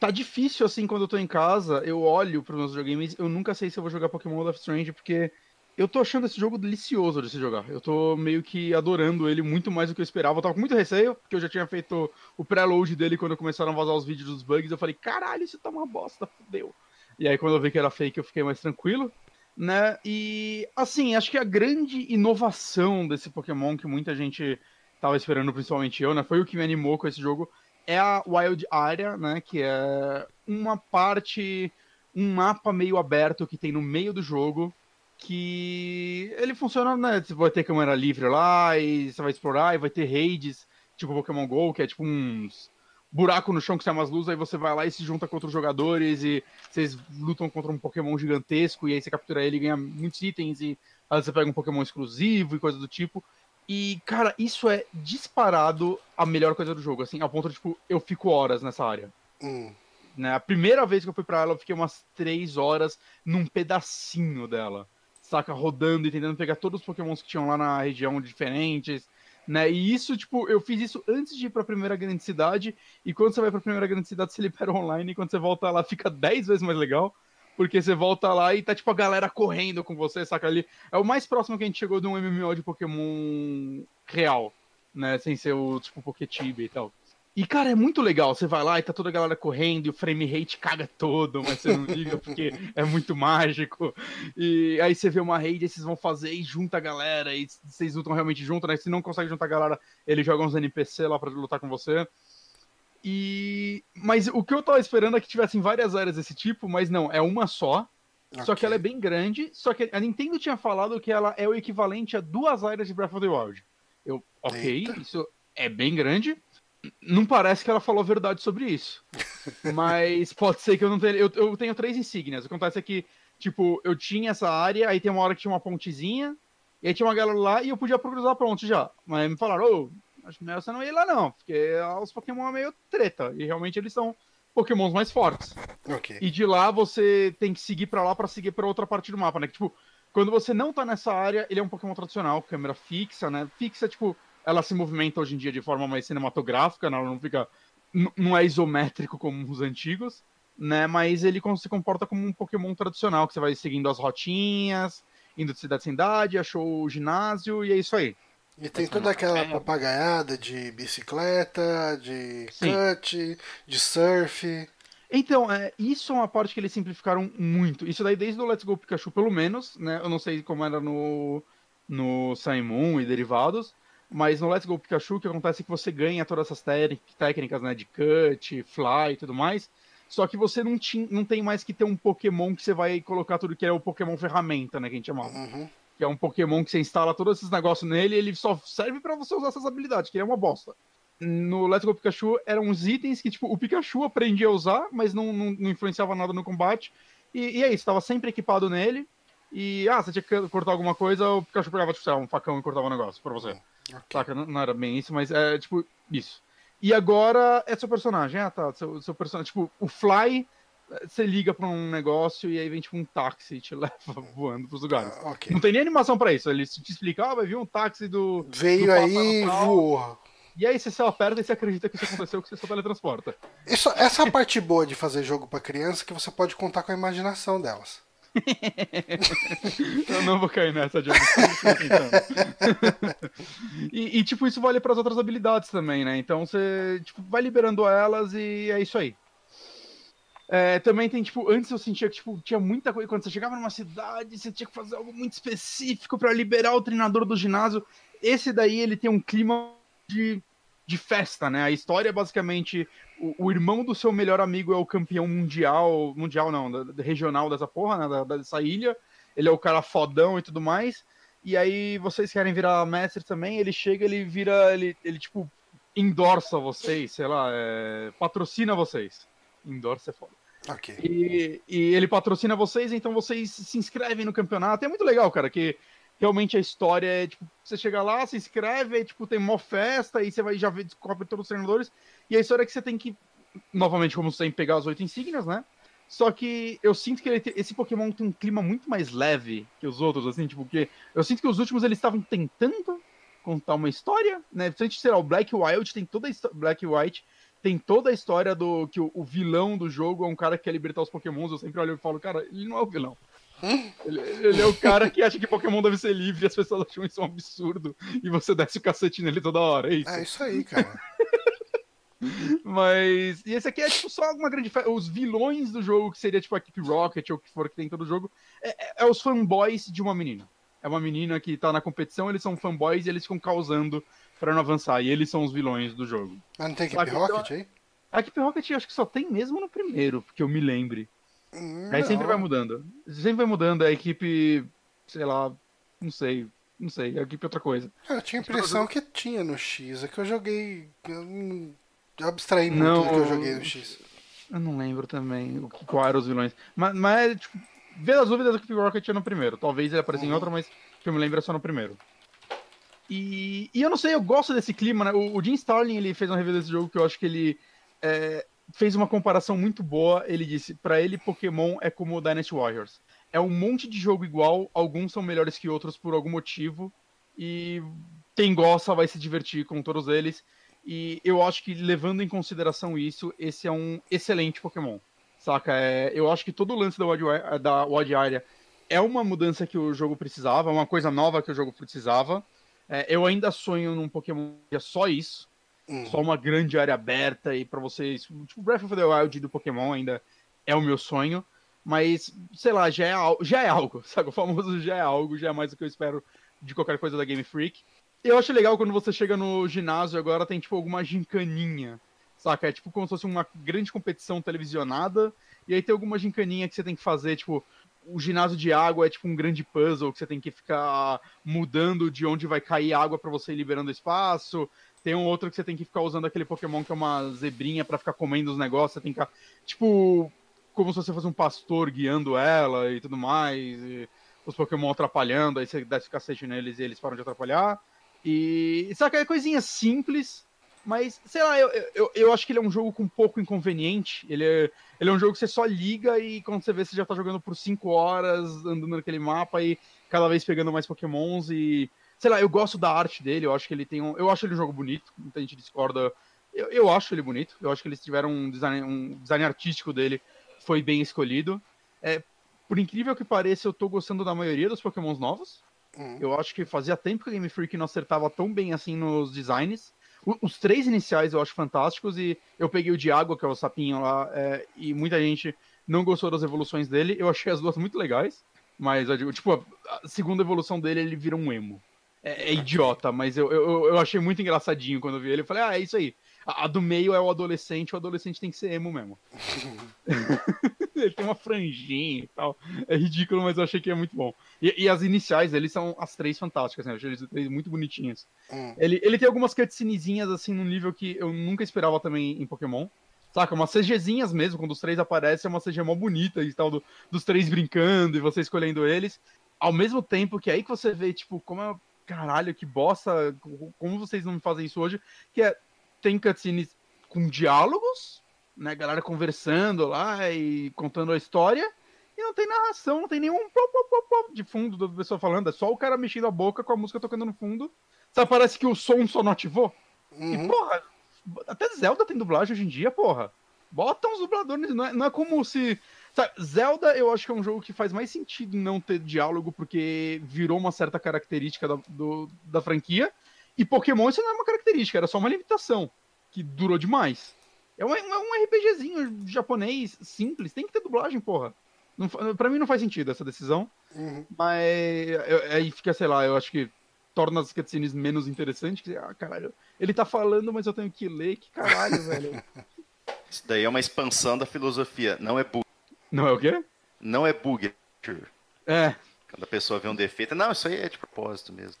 tá difícil assim quando eu tô em casa. Eu olho para meus videogames. Eu nunca sei se eu vou jogar Pokémon Life Strange porque eu tô achando esse jogo delicioso de se jogar. Eu tô meio que adorando ele muito mais do que eu esperava. Eu tava com muito receio, porque eu já tinha feito o pré-load dele quando começaram a vazar os vídeos dos bugs. Eu falei, caralho, isso tá uma bosta, fodeu. E aí quando eu vi que era fake, eu fiquei mais tranquilo. Né? E assim, acho que a grande inovação desse Pokémon que muita gente tava esperando, principalmente eu, né? Foi o que me animou com esse jogo. É a Wild Area, né? Que é uma parte, um mapa meio aberto que tem no meio do jogo que ele funciona, né? Você vai ter câmera livre lá e você vai explorar e vai ter raids, tipo Pokémon GO, que é tipo uns buraco no chão que sai umas luzes, aí você vai lá e se junta com outros jogadores e vocês lutam contra um Pokémon gigantesco e aí você captura ele e ganha muitos itens e vezes você pega um Pokémon exclusivo e coisa do tipo. E, cara, isso é disparado a melhor coisa do jogo, assim, ao ponto de, tipo, eu fico horas nessa área. Hum. Né? A primeira vez que eu fui pra ela, eu fiquei umas três horas num pedacinho dela. Saca? Rodando e tentando pegar todos os pokémons que tinham lá na região diferentes. Né? E isso, tipo, eu fiz isso antes de ir pra primeira grande cidade. E quando você vai pra primeira grande cidade, você libera online. E quando você volta lá, fica dez vezes mais legal. Porque você volta lá e tá, tipo, a galera correndo com você, saca ali. É o mais próximo que a gente chegou de um MMO de Pokémon real, né? Sem ser o, tipo, Poketiba e tal. E, cara, é muito legal. Você vai lá e tá toda a galera correndo e o frame rate caga todo, mas você não liga porque é muito mágico. E aí você vê uma raid e vocês vão fazer e junta a galera e vocês lutam realmente junto, né? Se não consegue juntar a galera, ele joga uns NPC lá para lutar com você. E mas o que eu tava esperando é que tivessem várias áreas desse tipo, mas não, é uma só. Okay. Só que ela é bem grande, só que a Nintendo tinha falado que ela é o equivalente a duas áreas de Breath of the Wild. Eu, OK, Eita. isso é bem grande não parece que ela falou a verdade sobre isso. Mas pode ser que eu não tenha. Eu, eu tenho três insígnias. Acontece que, tipo, eu tinha essa área, aí tem uma hora que tinha uma pontezinha, e aí tinha uma galera lá e eu podia cruzar a ponte já. Mas me falaram, ô, oh, acho melhor você não ir lá não, porque os Pokémon é meio treta. E realmente eles são Pokémons mais fortes. Okay. E de lá você tem que seguir para lá para seguir para outra parte do mapa, né? Que, tipo, quando você não tá nessa área, ele é um Pokémon tradicional, câmera fixa, né? Fixa, tipo, ela se movimenta hoje em dia de forma mais cinematográfica, né? ela não fica. não é isométrico como os antigos, né? Mas ele se comporta como um Pokémon tradicional, que você vai seguindo as rotinhas, indo de cidade em cidade, achou o ginásio e é isso aí. E tem toda aquela papagaiada de bicicleta, de Sim. cut, de surf. Então, é, isso é uma parte que eles simplificaram muito. Isso daí desde o Let's Go Pikachu, pelo menos, né? Eu não sei como era no, no Simon e derivados, mas no Let's Go Pikachu, o que acontece é que você ganha todas essas técnicas, né, de cut, fly e tudo mais. Só que você não, tinha, não tem mais que ter um Pokémon que você vai colocar tudo que é o Pokémon ferramenta, né, que a gente chamava. Uhum. Que é um Pokémon que você instala todos esses negócios nele e ele só serve para você usar essas habilidades, que é uma bosta. No Let's Go Pikachu eram uns itens que, tipo, o Pikachu aprendia a usar, mas não, não, não influenciava nada no combate. E, e é isso, estava sempre equipado nele. E, ah, você tinha que cortar alguma coisa, o Pikachu pegava, tipo, um facão e cortava o um negócio pra você. Uhum. Okay. Saca? Não, não, era bem isso, mas é tipo isso. E agora é seu personagem. Ah, tá. Seu, seu personagem. Tipo, o Fly, você liga pra um negócio e aí vem tipo um táxi e te leva voando pros lugares. Ah, okay. Não tem nem animação pra isso. Ele te explica, ah, vai vir um táxi do. Veio do aí e voou. E aí você só aperta e você acredita que isso aconteceu, que você só teletransporta. Isso, essa é a parte boa de fazer jogo para criança, que você pode contar com a imaginação delas. eu não vou cair nessa de e, e, tipo, isso vale para as outras habilidades também, né? Então você tipo, vai liberando elas e é isso aí. É, também tem, tipo, antes eu sentia que tipo, tinha muita coisa. Quando você chegava numa cidade, você tinha que fazer algo muito específico para liberar o treinador do ginásio. Esse daí, ele tem um clima de, de festa, né? A história é basicamente o, o, irmão do seu melhor amigo é o campeão mundial, mundial não, da, da regional dessa porra, né, da, dessa ilha. Ele é o cara fodão e tudo mais. E aí vocês querem virar mestre também, ele chega, ele vira, ele, ele tipo, endorsa vocês, sei lá, é, patrocina vocês. Endorsa é foda. Ok. E, e ele patrocina vocês, então vocês se inscrevem no campeonato. É muito legal, cara, que realmente a história é, tipo, você chega lá, se inscreve, aí, tipo, tem uma festa, e você vai já descobre todos os treinadores, e a história é que você tem que, novamente, como sempre, pegar as oito insígnias, né? Só que eu sinto que tem, esse Pokémon tem um clima muito mais leve que os outros, assim, tipo, que eu sinto que os últimos eles estavam tentando contar uma história, né? Principalmente, sei lá, o Black Wild tem toda a Black White tem toda a história do que o, o, vilão do jogo é um cara que quer libertar os Pokémons. Eu sempre olho e falo, cara, ele não é o vilão. Ele, ele, é o cara que acha que Pokémon deve ser livre e as pessoas acham isso um absurdo. E você desce o cacete nele toda hora, é isso? É isso aí, cara. Mas. E esse aqui é tipo só uma grande. Os vilões do jogo, que seria tipo a Keep Rocket ou o que for que tem todo o jogo, é, é, é, os fanboys de uma menina. É uma menina que tá na competição, eles são fanboys e eles ficam causando pra não avançar. E eles são os vilões do jogo. Mas não tem Keep Rocket aí? A Keep Rocket acho que só tem mesmo no primeiro, porque eu me lembre. Não. Aí sempre vai mudando. Sempre vai mudando. A equipe, sei lá, não sei. Não sei, a equipe é outra coisa. Eu tinha a impressão que tinha no X. É que eu joguei. Eu abstraí muito não, do que eu joguei no X. Eu não lembro também o que, qual eram os vilões. Mas, mas tipo, ver as dúvidas do Keep Rocket tinha no primeiro. Talvez ele apareça uhum. em outro, mas que eu me lembro é só no primeiro. E, e eu não sei, eu gosto desse clima, né? O, o Jim Starlin, ele fez uma review desse jogo que eu acho que ele é, fez uma comparação muito boa. Ele disse, para ele Pokémon é como Dynasty Warriors. É um monte de jogo igual, alguns são melhores que outros por algum motivo, e quem gosta vai se divertir com todos eles. E eu acho que, levando em consideração isso, esse é um excelente Pokémon. Saca? É, eu acho que todo o lance da Wad, Area é uma mudança que o jogo precisava, uma coisa nova que o jogo precisava. É, eu ainda sonho num Pokémon que é só isso. Hum. Só uma grande área aberta e para vocês. Tipo, Breath of the Wild do Pokémon ainda é o meu sonho. Mas, sei lá, já é, já é algo, sabe? O famoso já é algo, já é mais do que eu espero de qualquer coisa da Game Freak. Eu acho legal quando você chega no ginásio agora tem, tipo, alguma gincaninha, saca? É tipo como se fosse uma grande competição televisionada, e aí tem alguma gincaninha que você tem que fazer, tipo, o ginásio de água é tipo um grande puzzle que você tem que ficar mudando de onde vai cair água para você ir liberando espaço. Tem um outro que você tem que ficar usando aquele Pokémon que é uma zebrinha para ficar comendo os negócios, você tem que ficar, tipo, como se você fosse um pastor guiando ela e tudo mais. E os Pokémon atrapalhando, aí você desce o cacete neles e eles param de atrapalhar. E sabe, é coisinha simples, mas sei lá, eu, eu, eu acho que ele é um jogo com pouco inconveniente. Ele é, ele é um jogo que você só liga e quando você vê, você já tá jogando por 5 horas, andando naquele mapa e cada vez pegando mais Pokémons e. Sei lá, eu gosto da arte dele, eu acho que ele tem um. Eu acho ele um jogo bonito, muita gente discorda. Eu, eu acho ele bonito, eu acho que eles tiveram um design, um design artístico dele foi bem escolhido. É, por incrível que pareça, eu tô gostando da maioria dos Pokémons novos. Uhum. Eu acho que fazia tempo que a Game Freak não acertava tão bem assim nos designs. O, os três iniciais eu acho fantásticos e eu peguei o de água, que é o sapinho lá, é, e muita gente não gostou das evoluções dele. Eu achei as duas muito legais, mas eu digo, tipo, a segunda evolução dele ele vira um emo. É, é idiota, mas eu, eu, eu achei muito engraçadinho quando eu vi ele. Eu falei, ah, é isso aí. A, a do meio é o adolescente, o adolescente tem que ser emo mesmo. ele tem uma franjinha e tal. É ridículo, mas eu achei que é muito bom. E, e as iniciais, eles são as três fantásticas, né? Eu achei eles três muito bonitinhas. Hum. Ele, ele tem algumas cutscenezinhas, assim, num nível que eu nunca esperava também em Pokémon. Saca? Umas CGzinhas mesmo, quando os três aparecem, é uma CG mó bonita e tal, do, dos três brincando e você escolhendo eles. Ao mesmo tempo que é aí que você vê, tipo, como é. Caralho, que bosta. Como vocês não me fazem isso hoje? Que é. Tem cutscenes com diálogos, né, galera conversando lá e contando a história. E não tem narração, não tem nenhum pop, pop, pop, de fundo da pessoa falando. É só o cara mexendo a boca com a música tocando no fundo. Sabe, parece que o som só não ativou. Uhum. E, porra, até Zelda tem dublagem hoje em dia, porra. Bota uns dubladores, não é, não é como se. Sabe, Zelda eu acho que é um jogo que faz mais sentido não ter diálogo, porque virou uma certa característica da, do, da franquia. E Pokémon isso não é uma característica, era só uma limitação, que durou demais. É um, é um RPGzinho japonês simples, tem que ter dublagem, porra. Não, pra mim não faz sentido essa decisão. Uhum. Mas aí fica, sei lá, eu acho que torna as cutscenes menos interessantes. Que, ah, caralho, ele tá falando, mas eu tenho que ler, que caralho, velho. Isso daí é uma expansão da filosofia, não é bug. Não é o quê? Não é bug. É. Quando a pessoa vê um defeito, não, isso aí é de propósito mesmo.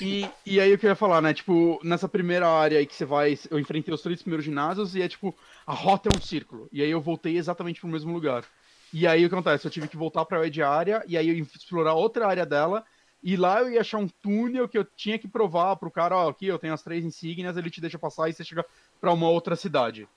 E, e aí o que eu ia falar, né? Tipo, nessa primeira área aí que você vai. Eu enfrentei os três primeiros ginásios e é tipo, a rota é um círculo. E aí eu voltei exatamente pro mesmo lugar. E aí o que acontece? Eu tive que voltar pra Ed área e aí eu ia explorar outra área dela. E lá eu ia achar um túnel que eu tinha que provar pro cara, ó, aqui eu tenho as três insígnias, ele te deixa passar e você chega pra uma outra cidade.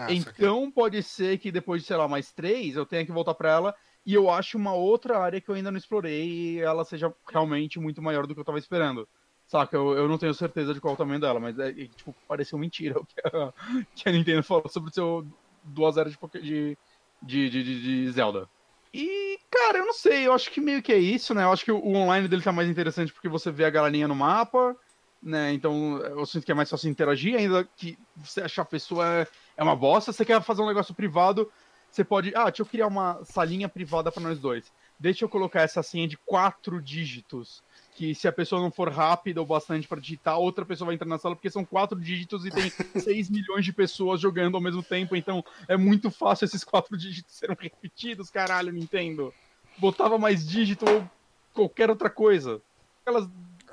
Ah, então pode ser que depois de, sei lá, mais três, eu tenha que voltar pra ela e eu acho uma outra área que eu ainda não explorei e ela seja realmente muito maior do que eu tava esperando. Saca, eu, eu não tenho certeza de qual é o tamanho dela, mas é, tipo, pareceu mentira o que a, que a Nintendo falou sobre o seu duas eras de, de, de, de, Zelda. E, cara, eu não sei, eu acho que meio que é isso, né? Eu acho que o online dele tá mais interessante porque você vê a galerinha no mapa, né? Então eu sinto que é mais fácil interagir, ainda que você achar a pessoa é, é uma bosta. Você quer fazer um negócio privado, você pode. Ah, deixa eu criar uma salinha privada para nós dois. Deixa eu colocar essa senha de quatro dígitos que se a pessoa não for rápida o bastante para digitar, outra pessoa vai entrar na sala, porque são quatro dígitos e tem 6 milhões de pessoas jogando ao mesmo tempo, então é muito fácil esses quatro dígitos serem repetidos, caralho, Nintendo. Botava mais dígito ou qualquer outra coisa. Aquelas.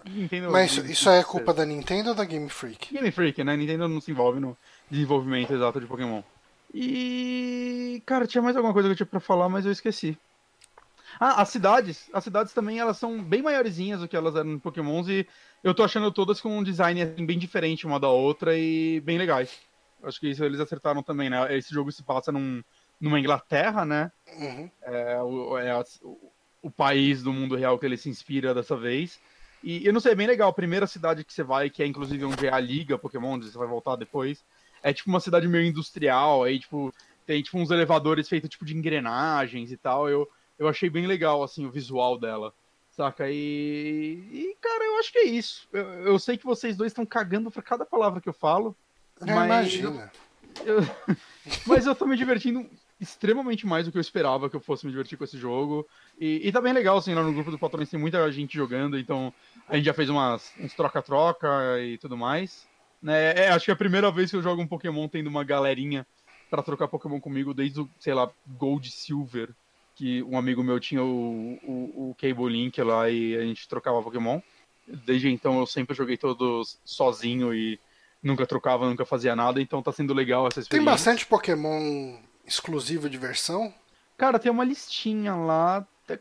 Nintendo, Mas isso é culpa da Nintendo ou da Game Freak? Game Freak, né? Nintendo não se envolve no desenvolvimento exato de Pokémon. E. Cara, tinha mais alguma coisa que eu tinha pra falar, mas eu esqueci. Ah, as cidades. As cidades também elas são bem maiorzinhas do que elas eram no Pokémon e eu tô achando todas com um design assim, bem diferente uma da outra e bem legais. Acho que isso eles acertaram também, né? Esse jogo se passa num, numa Inglaterra, né? Uhum. É, o, é o, o país do mundo real que ele se inspira dessa vez. E eu não sei, é bem legal. A primeira cidade que você vai, que é inclusive onde é a Liga Pokémon, onde você vai voltar depois, é tipo uma cidade meio industrial, aí tipo, tem tipo uns elevadores feitos tipo de engrenagens e tal. Eu, eu achei bem legal, assim, o visual dela. Saca? E, e cara, eu acho que é isso. Eu, eu sei que vocês dois estão cagando pra cada palavra que eu falo. É, mas imagina. Eu, mas eu tô me divertindo extremamente mais do que eu esperava que eu fosse me divertir com esse jogo. E, e tá bem legal, assim, lá no grupo do Patrões tem muita gente jogando, então a gente já fez umas, uns troca-troca e tudo mais. Né? É, acho que é a primeira vez que eu jogo um Pokémon tendo uma galerinha para trocar Pokémon comigo desde o, sei lá, Gold Silver, que um amigo meu tinha o, o, o Cable Link lá e a gente trocava Pokémon. Desde então eu sempre joguei todos sozinho e nunca trocava, nunca fazia nada, então tá sendo legal essa experiência. Tem bastante Pokémon exclusivo de versão? Cara, tem uma listinha lá. Tem,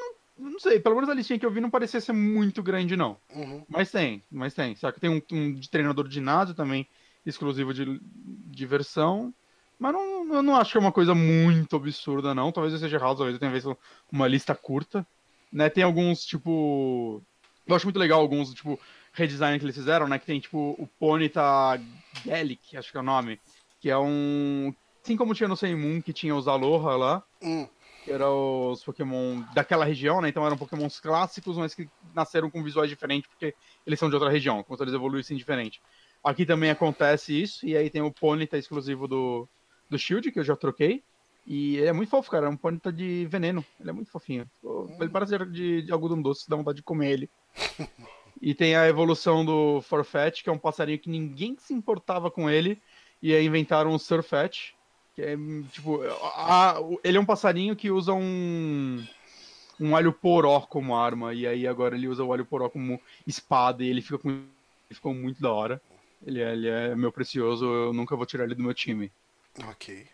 não, não sei, pelo menos a listinha que eu vi não parecia ser muito grande, não. Uhum. Mas tem, mas tem. Que tem um, um, de treinador de ginásio também, exclusivo de diversão. Mas não, eu não acho que é uma coisa muito absurda, não. Talvez eu seja errado, talvez eu tenha visto uma lista curta. Né? Tem alguns, tipo. Eu acho muito legal alguns, tipo, redesign que eles fizeram, né? Que tem, tipo, o Ponyta Gallic, acho que é o nome. Que é um. Assim como tinha no Moon, que tinha os Aloha lá. Hum. Que eram os Pokémon daquela região, né? Então eram Pokémons clássicos, mas que nasceram com visuais diferentes, porque eles são de outra região, se eles evoluíssem diferente. Aqui também acontece isso, e aí tem o Ponyta exclusivo do, do Shield, que eu já troquei. E ele é muito fofo, cara. É um Ponyta de veneno. Ele é muito fofinho. Ele parece de, de algodão doce, dá vontade de comer ele. e tem a evolução do Forfetch, que é um passarinho que ninguém se importava com ele. E aí inventaram o Surfetch, que é tipo. A, ele é um passarinho que usa um. Um alho poró como arma. E aí agora ele usa o alho poró como espada e ele fica com. Ele ficou muito da hora. Ele é, ele é meu precioso, eu nunca vou tirar ele do meu time. Ok.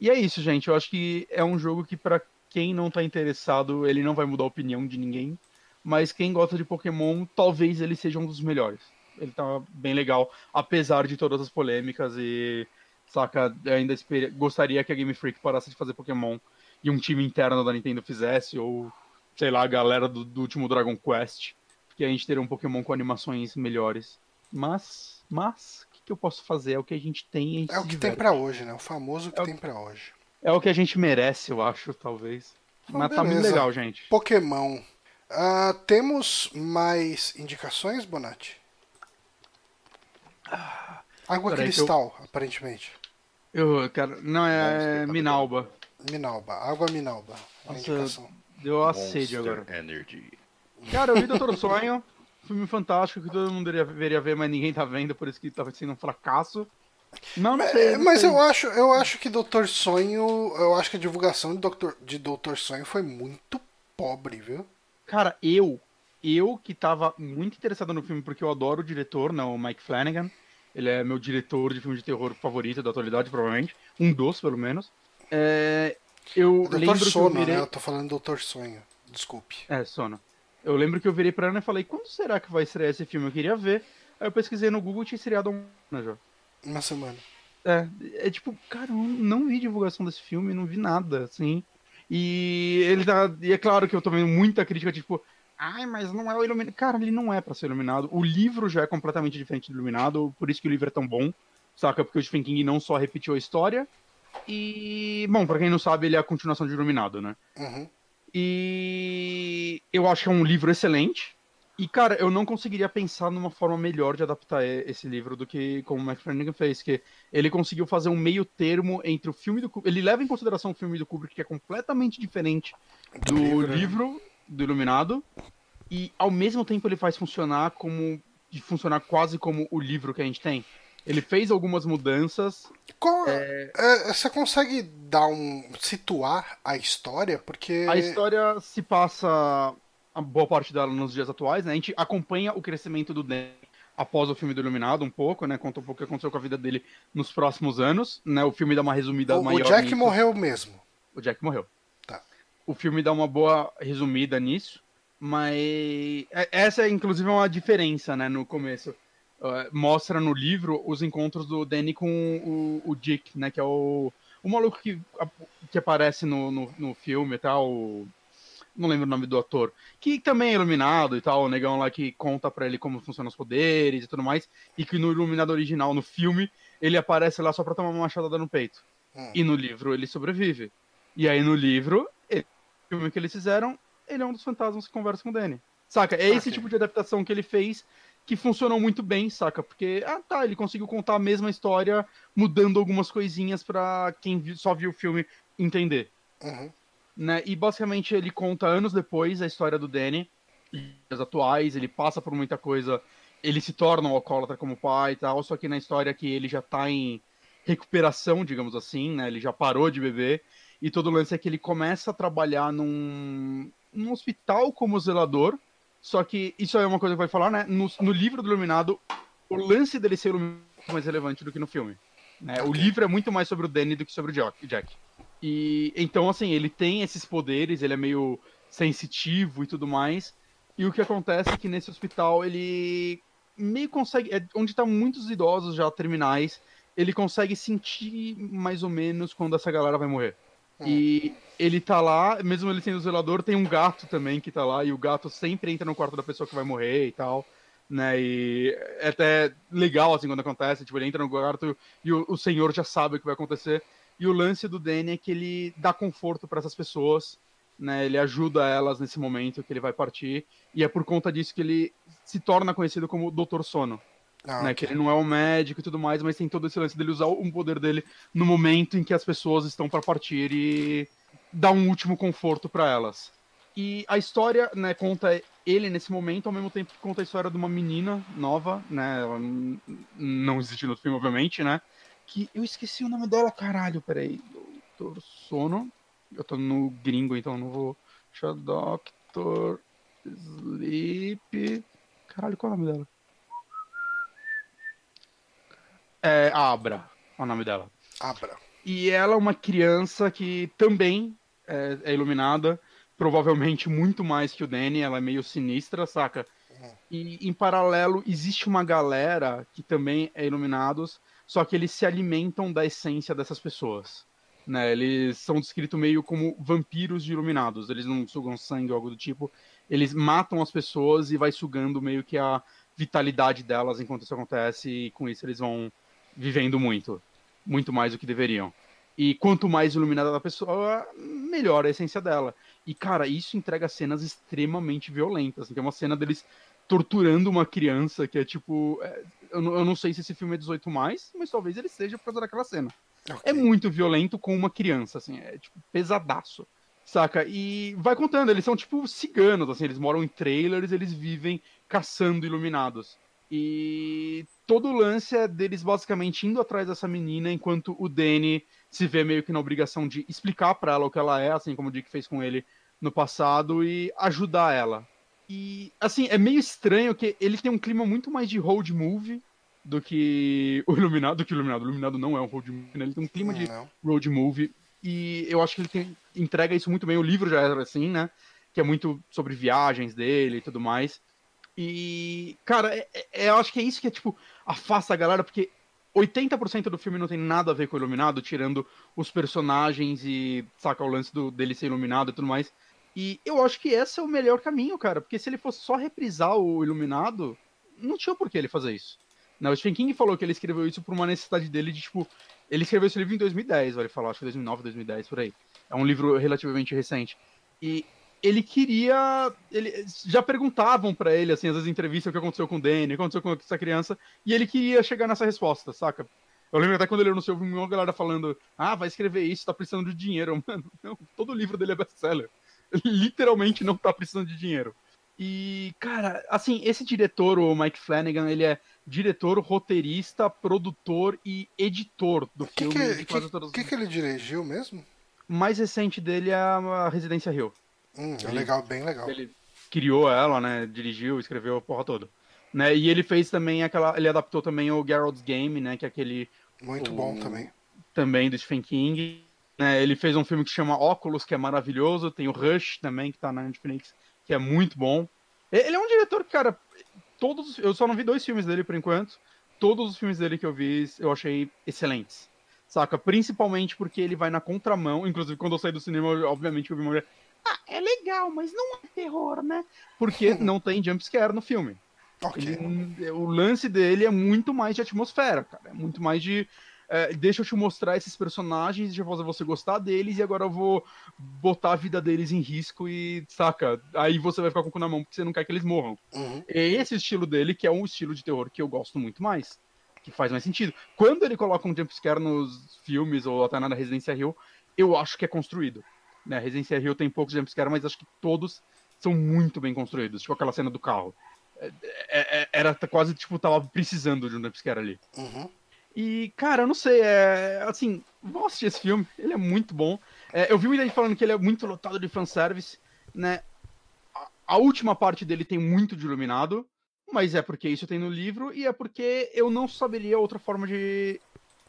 E é isso, gente. Eu acho que é um jogo que, para quem não tá interessado, ele não vai mudar a opinião de ninguém. Mas quem gosta de Pokémon, talvez ele seja um dos melhores. Ele tá bem legal, apesar de todas as polêmicas e. Saca, ainda gostaria que a Game Freak parasse de fazer Pokémon e um time interno da Nintendo fizesse, ou sei lá, a galera do, do último Dragon Quest, que a gente teria um Pokémon com animações melhores. Mas, mas, o que, que eu posso fazer? É o que a gente tem. A é o que tem para hoje, né? O famoso que é tem para hoje. É o que a gente merece, eu acho, talvez. Então, mas beleza. tá muito legal, gente. Pokémon. Uh, temos mais indicações, Bonatti? Água cristal, eu... aparentemente. Eu, cara, não, é, é Minalba. Minalba, água Minalba. Nossa, deu a sede agora. Energy. Cara, eu vi Doutor Sonho, filme fantástico que todo mundo deveria ver, mas ninguém tá vendo, por isso que tá sendo um fracasso. Não, não sei. Não mas sei. eu acho, eu acho que Doutor Sonho, eu acho que a divulgação de Doutor, de Doutor Sonho foi muito pobre, viu? Cara, eu, eu que tava muito interessado no filme porque eu adoro o diretor, né, o Mike Flanagan. Ele é meu diretor de filme de terror favorito da atualidade, provavelmente. Um dos, pelo menos. É, eu Doutor lembro Sono, que eu virei... né? Eu tô falando Doutor Sonho. Desculpe. É, Sono. Eu lembro que eu virei pra Ana e falei, quando será que vai estrear esse filme? Eu queria ver. Aí eu pesquisei no Google e tinha estreado uma semana já. Uma semana. É, é tipo, cara, eu não vi divulgação desse filme, não vi nada, assim. E ele tá. E é claro que eu tô vendo muita crítica, tipo, ai, mas não é o iluminado. Cara, ele não é para ser iluminado. O livro já é completamente diferente do iluminado, por isso que o livro é tão bom, saca? Porque o Stephen King não só repetiu a história. E, bom, para quem não sabe, ele é a continuação de Iluminado, né? Uhum. E eu acho que é um livro excelente. E, cara, eu não conseguiria pensar numa forma melhor de adaptar esse livro do que como o McFarlane fez, que ele conseguiu fazer um meio termo entre o filme do Kubrick. Ele leva em consideração o filme do Kubrick, que é completamente diferente do, do livro, né? livro, do Iluminado, e ao mesmo tempo ele faz funcionar como. de funcionar quase como o livro que a gente tem. Ele fez algumas mudanças. Qual, é... É, você consegue dar um. situar a história? Porque. A história se passa a boa parte dela nos dias atuais, né? A gente acompanha o crescimento do Dan após o filme do Iluminado um pouco, né? Conta um pouco o que aconteceu com a vida dele nos próximos anos, né? O filme dá uma resumida o, maior. O Jack nisso. morreu mesmo. O Jack morreu. O filme dá uma boa resumida nisso, mas é, essa, inclusive, é uma diferença, né, no começo. Uh, mostra no livro os encontros do Danny com o, o Dick, né, que é o, o maluco que, que aparece no, no, no filme e tal, não lembro o nome do ator, que também é iluminado e tal, o negão lá que conta para ele como funcionam os poderes e tudo mais, e que no iluminado original, no filme, ele aparece lá só pra tomar uma machadada no peito. Hum. E no livro ele sobrevive. E aí no livro, ele, o filme que eles fizeram, ele é um dos fantasmas que conversa com o Danny. Saca? É esse tipo de adaptação que ele fez que funcionou muito bem, saca? Porque, ah tá, ele conseguiu contar a mesma história, mudando algumas coisinhas para quem só viu o filme entender. Uhum. Né? E basicamente ele conta anos depois a história do Danny, as atuais, ele passa por muita coisa, ele se torna um alcoólatra como pai e tal, só que na história que ele já tá em recuperação, digamos assim, né? Ele já parou de beber, e todo o lance é que ele começa a trabalhar num, num hospital como zelador, só que isso é uma coisa que vai falar, né? No, no livro do Iluminado, o lance dele ser iluminado é mais relevante do que no filme. Né? O livro é muito mais sobre o Danny do que sobre o Jack. E então, assim, ele tem esses poderes, ele é meio sensitivo e tudo mais. E o que acontece é que nesse hospital ele meio consegue. É onde tá muitos idosos já terminais, ele consegue sentir mais ou menos quando essa galera vai morrer. Hum. E ele tá lá, mesmo ele sendo zelador, tem um gato também que tá lá, e o gato sempre entra no quarto da pessoa que vai morrer e tal. Né, e é até legal assim quando acontece, tipo, ele entra no quarto e o, o senhor já sabe o que vai acontecer. E o lance do Danny é que ele dá conforto para essas pessoas, né? Ele ajuda elas nesse momento que ele vai partir, e é por conta disso que ele se torna conhecido como Doutor Sono. Ah, né. Que ele não é um médico e tudo mais, mas tem todo esse lance dele usar um poder dele no momento em que as pessoas estão para partir e dar um último conforto para elas. E a história, né, conta ele nesse momento, ao mesmo tempo que conta a história de uma menina nova, né, ela não existe no filme, obviamente, né, que eu esqueci o nome dela, caralho, peraí. Doutor Sono. Eu tô no gringo, então não vou. Deixa Doctor Sleep. Caralho, qual é o nome dela? É Abra, é o nome dela. Abra. E ela é uma criança que também é, é iluminada, provavelmente muito mais que o Danny, ela é meio sinistra, saca? Uhum. E em paralelo existe uma galera que também é iluminados, só que eles se alimentam da essência dessas pessoas. Né? Eles são descritos meio como vampiros de iluminados. Eles não sugam sangue ou algo do tipo. Eles matam as pessoas e vai sugando meio que a vitalidade delas enquanto isso acontece. E com isso eles vão vivendo muito. Muito mais do que deveriam. E quanto mais iluminada a pessoa, melhor a essência dela. E, cara, isso entrega cenas extremamente violentas. Tem uma cena deles torturando uma criança que é tipo. É, eu, não, eu, não sei se esse filme é 18 mais, mas talvez ele seja por causa daquela cena. Okay. É muito violento com uma criança, assim, é tipo pesadaço. Saca? E vai contando, eles são tipo ciganos, assim, eles moram em trailers, eles vivem caçando iluminados. E todo o lance é deles basicamente indo atrás dessa menina, enquanto o Danny se vê meio que na obrigação de explicar para ela o que ela é, assim como o Dick fez com ele no passado, e ajudar ela. E, assim, é meio estranho que ele tem um clima muito mais de road movie do que o Iluminado, do que o Iluminado. O Iluminado não é um road movie, né? Ele tem um clima de road movie. E eu acho que ele tem, entrega isso muito bem. O livro já era assim, né? Que é muito sobre viagens dele e tudo mais. E, cara, é, é, eu acho que é isso que é, tipo, afasta a galera, porque 80% do filme não tem nada a ver com o Iluminado, tirando os personagens e, saca, o lance do, dele ser iluminado e tudo mais. E eu acho que esse é o melhor caminho, cara, porque se ele fosse só reprisar o Iluminado, não tinha por que ele fazer isso. Não, o Stephen King falou que ele escreveu isso por uma necessidade dele de, tipo, ele escreveu esse livro em 2010, ele falou, acho que 2009, 2010, por aí. É um livro relativamente recente. E ele queria. Ele, já perguntavam para ele, assim, às vezes, entrevistas, o que aconteceu com o Danny, o que aconteceu com essa criança, e ele queria chegar nessa resposta, saca? Eu lembro até quando ele anunciou, uma galera falando: Ah, vai escrever isso, tá precisando de dinheiro. Mano, não, todo livro dele é best-seller. literalmente não tá precisando de dinheiro. E, cara, assim, esse diretor, o Mike Flanagan, ele é diretor, roteirista, produtor e editor do que filme. O que, que, que, que, ele dirigiu mesmo? O mais recente dele é a Residência Hill. Hum, é legal, bem legal. Ele criou ela, né? Dirigiu, escreveu a porra toda. Né? E ele fez também aquela. Ele adaptou também o Gerald's Game, né? Que é aquele. Muito o, bom também. Também do Stephen King. Né, ele fez um filme que chama Óculos, que é maravilhoso. Tem o Rush também, que tá na Netflix, que é muito bom. Ele é um diretor que, cara, todos. Eu só não vi dois filmes dele por enquanto. Todos os filmes dele que eu vi, eu achei excelentes. Saca? Principalmente porque ele vai na contramão. Inclusive, quando eu saí do cinema, eu, obviamente eu vi uma mulher. Ah, é legal, mas não é terror, né? Porque não tem jumpscare no filme. Ok. Ele- o lance dele é muito mais de atmosfera, cara. É muito mais de. é, deixa eu te mostrar esses personagens, deixa eu fazer você gostar deles, e agora eu vou botar a vida deles em risco e, saca? Aí você vai ficar com o cu na mão porque você não quer que eles morram. Uhum. É esse estilo dele que é um estilo de terror que eu gosto muito mais. Que faz mais sentido. Quando ele coloca um jumpscare nos filmes ou até na Residência Hill, eu acho que é construído. Né? Hill tem poucos jumpscare, mas acho que todos são muito bem construídos. Tipo aquela cena do carro. É- é- é- era quase, tipo, tava precisando de um jumpscare ali. Uhum. E, cara, eu não sei, é. Assim, vou assistir esse filme, ele é muito bom. É, eu vi muita gente falando que ele é muito lotado de fanservice, né? A, a última parte dele tem muito de iluminado, mas é porque isso tem no livro e é porque eu não saberia outra forma de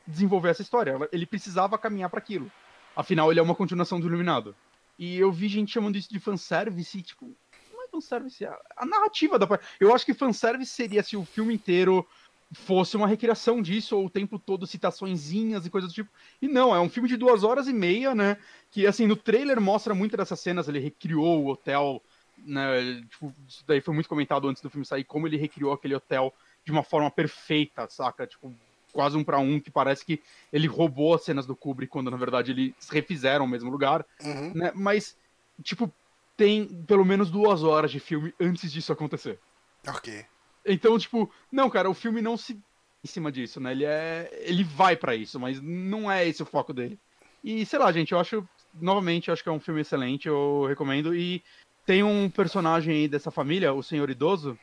desenvolver essa história. Ele precisava caminhar para aquilo. Afinal, ele é uma continuação do Iluminado. E eu vi gente chamando isso de fanservice, e, tipo, não é fanservice, é a, narrativa da parte. Eu acho que fanservice seria se o filme inteiro fosse uma recriação disso, ou o tempo todo citaçõezinhas e coisas do tipo. E não, é um filme de duas horas e meia, né? Que, assim, no trailer mostra muito dessas cenas, ele recriou o hotel, né? Tipo, isso daí foi muito comentado antes do filme sair, como ele recriou aquele hotel de uma forma perfeita, saca? Tipo, quase um para um, que parece que ele roubou as cenas do Kubrick, quando na verdade eles refizeram o mesmo lugar, Uhum. né? Mas, tipo, tem pelo menos duas horas de filme antes disso acontecer. Ok. Então, tipo, não, cara, o filme não se em cima disso, né? Ele é, ele vai pra isso, mas não é esse o foco dele. E sei lá, gente, eu acho, novamente, eu acho que é um filme excelente, eu recomendo e tem um personagem aí dessa família, o Senhor Idoso,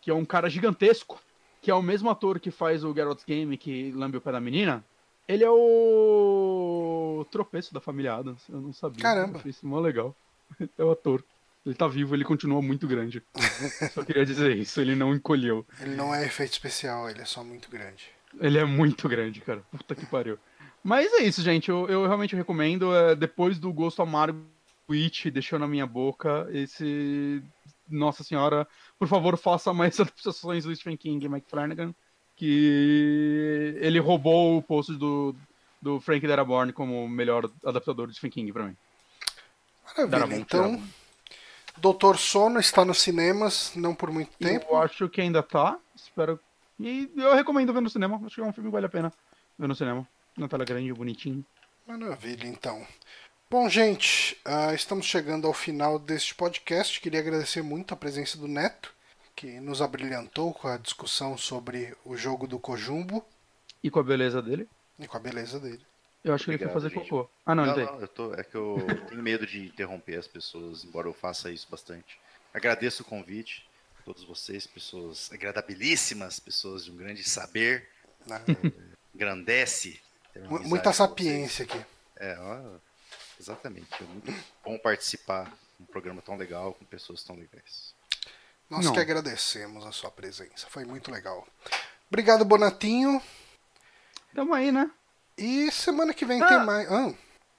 que é um cara gigantesco, que é o mesmo ator que faz o Geralt's Game que lambe o pé da menina. Ele é o tropeço da família Adams, eu não sabia. Caramba. Eu isso mó legal. É o ator. Ele tá vivo, ele continua muito grande. Só queria dizer isso, ele não encolheu. Ele não é efeito especial, ele é só muito grande. Ele é muito grande, cara. Puta que pariu. Mas é isso, gente. Eu, eu realmente recomendo. é, depois do gosto amargo que o It deixou na minha boca, esse. Nossa senhora, por favor, faça mais adaptações do Stephen King e Mike Flanagan. Que ele roubou o posto do, do Frank Darabont como melhor adaptador de Stephen King pra mim. Maravilha. Darabont, Então. Doutor Sono está nos cinemas, não por muito tempo. Eu acho que ainda tá. Espero. E eu recomendo ver no cinema. Acho que é um filme que vale a pena ver no cinema. Na tela grande, bonitinho. Maravilha, então. Bom, gente, ah, estamos chegando ao final deste podcast. Queria agradecer muito a presença do Neto, que nos abrilhantou com a discussão sobre o jogo do Cojumbo E com a beleza dele. e com a beleza dele. Eu acho que ele foi fazer gente. cocô. Ah, não, Não, ele tá aí. não, eu tô, é que eu tenho medo de interromper as pessoas, embora eu faça isso bastante. Agradeço o convite, a todos vocês, pessoas agradabilíssimas, pessoas de um grande saber, né? Mu- amizade Muita sapiência aqui. É, ó, exatamente. É muito bom participar de um programa tão legal com pessoas tão legais. Nós Não. que agradecemos a sua presença. Foi muito legal. Obrigado, Bonatinho. Tamo aí, né? E semana que vem Ah. tem mais. Ah,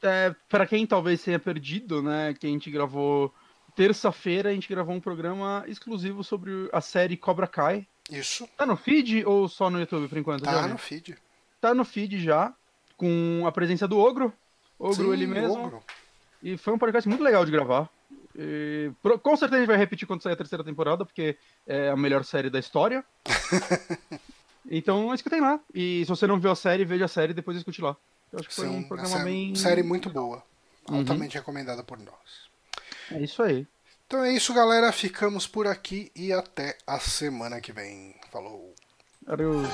É, pra quem talvez tenha perdido, né? Que a gente gravou. Terça-feira a gente gravou um programa exclusivo sobre a série Cobra Kai. isso. Tá no feed ou só no YouTube por enquanto? Tá Já no feed. Tá no feed já. Com a presença do Ogro. Ogro Sim, ele mesmo. Ogro. E foi um podcast muito legal de gravar. E, com certeza a gente vai repetir quando sair a terceira temporada, porque é a melhor série da história. então é isso que tem lá. E se você não viu a série, veja a série e depois escute lá. Eu acho que foi Sim, um programa essa bem. série muito boa. Uhum. Altamente recomendada por nós. É isso aí. Então é isso, galera. Ficamos por aqui e até a semana que vem. Falou. Adeus.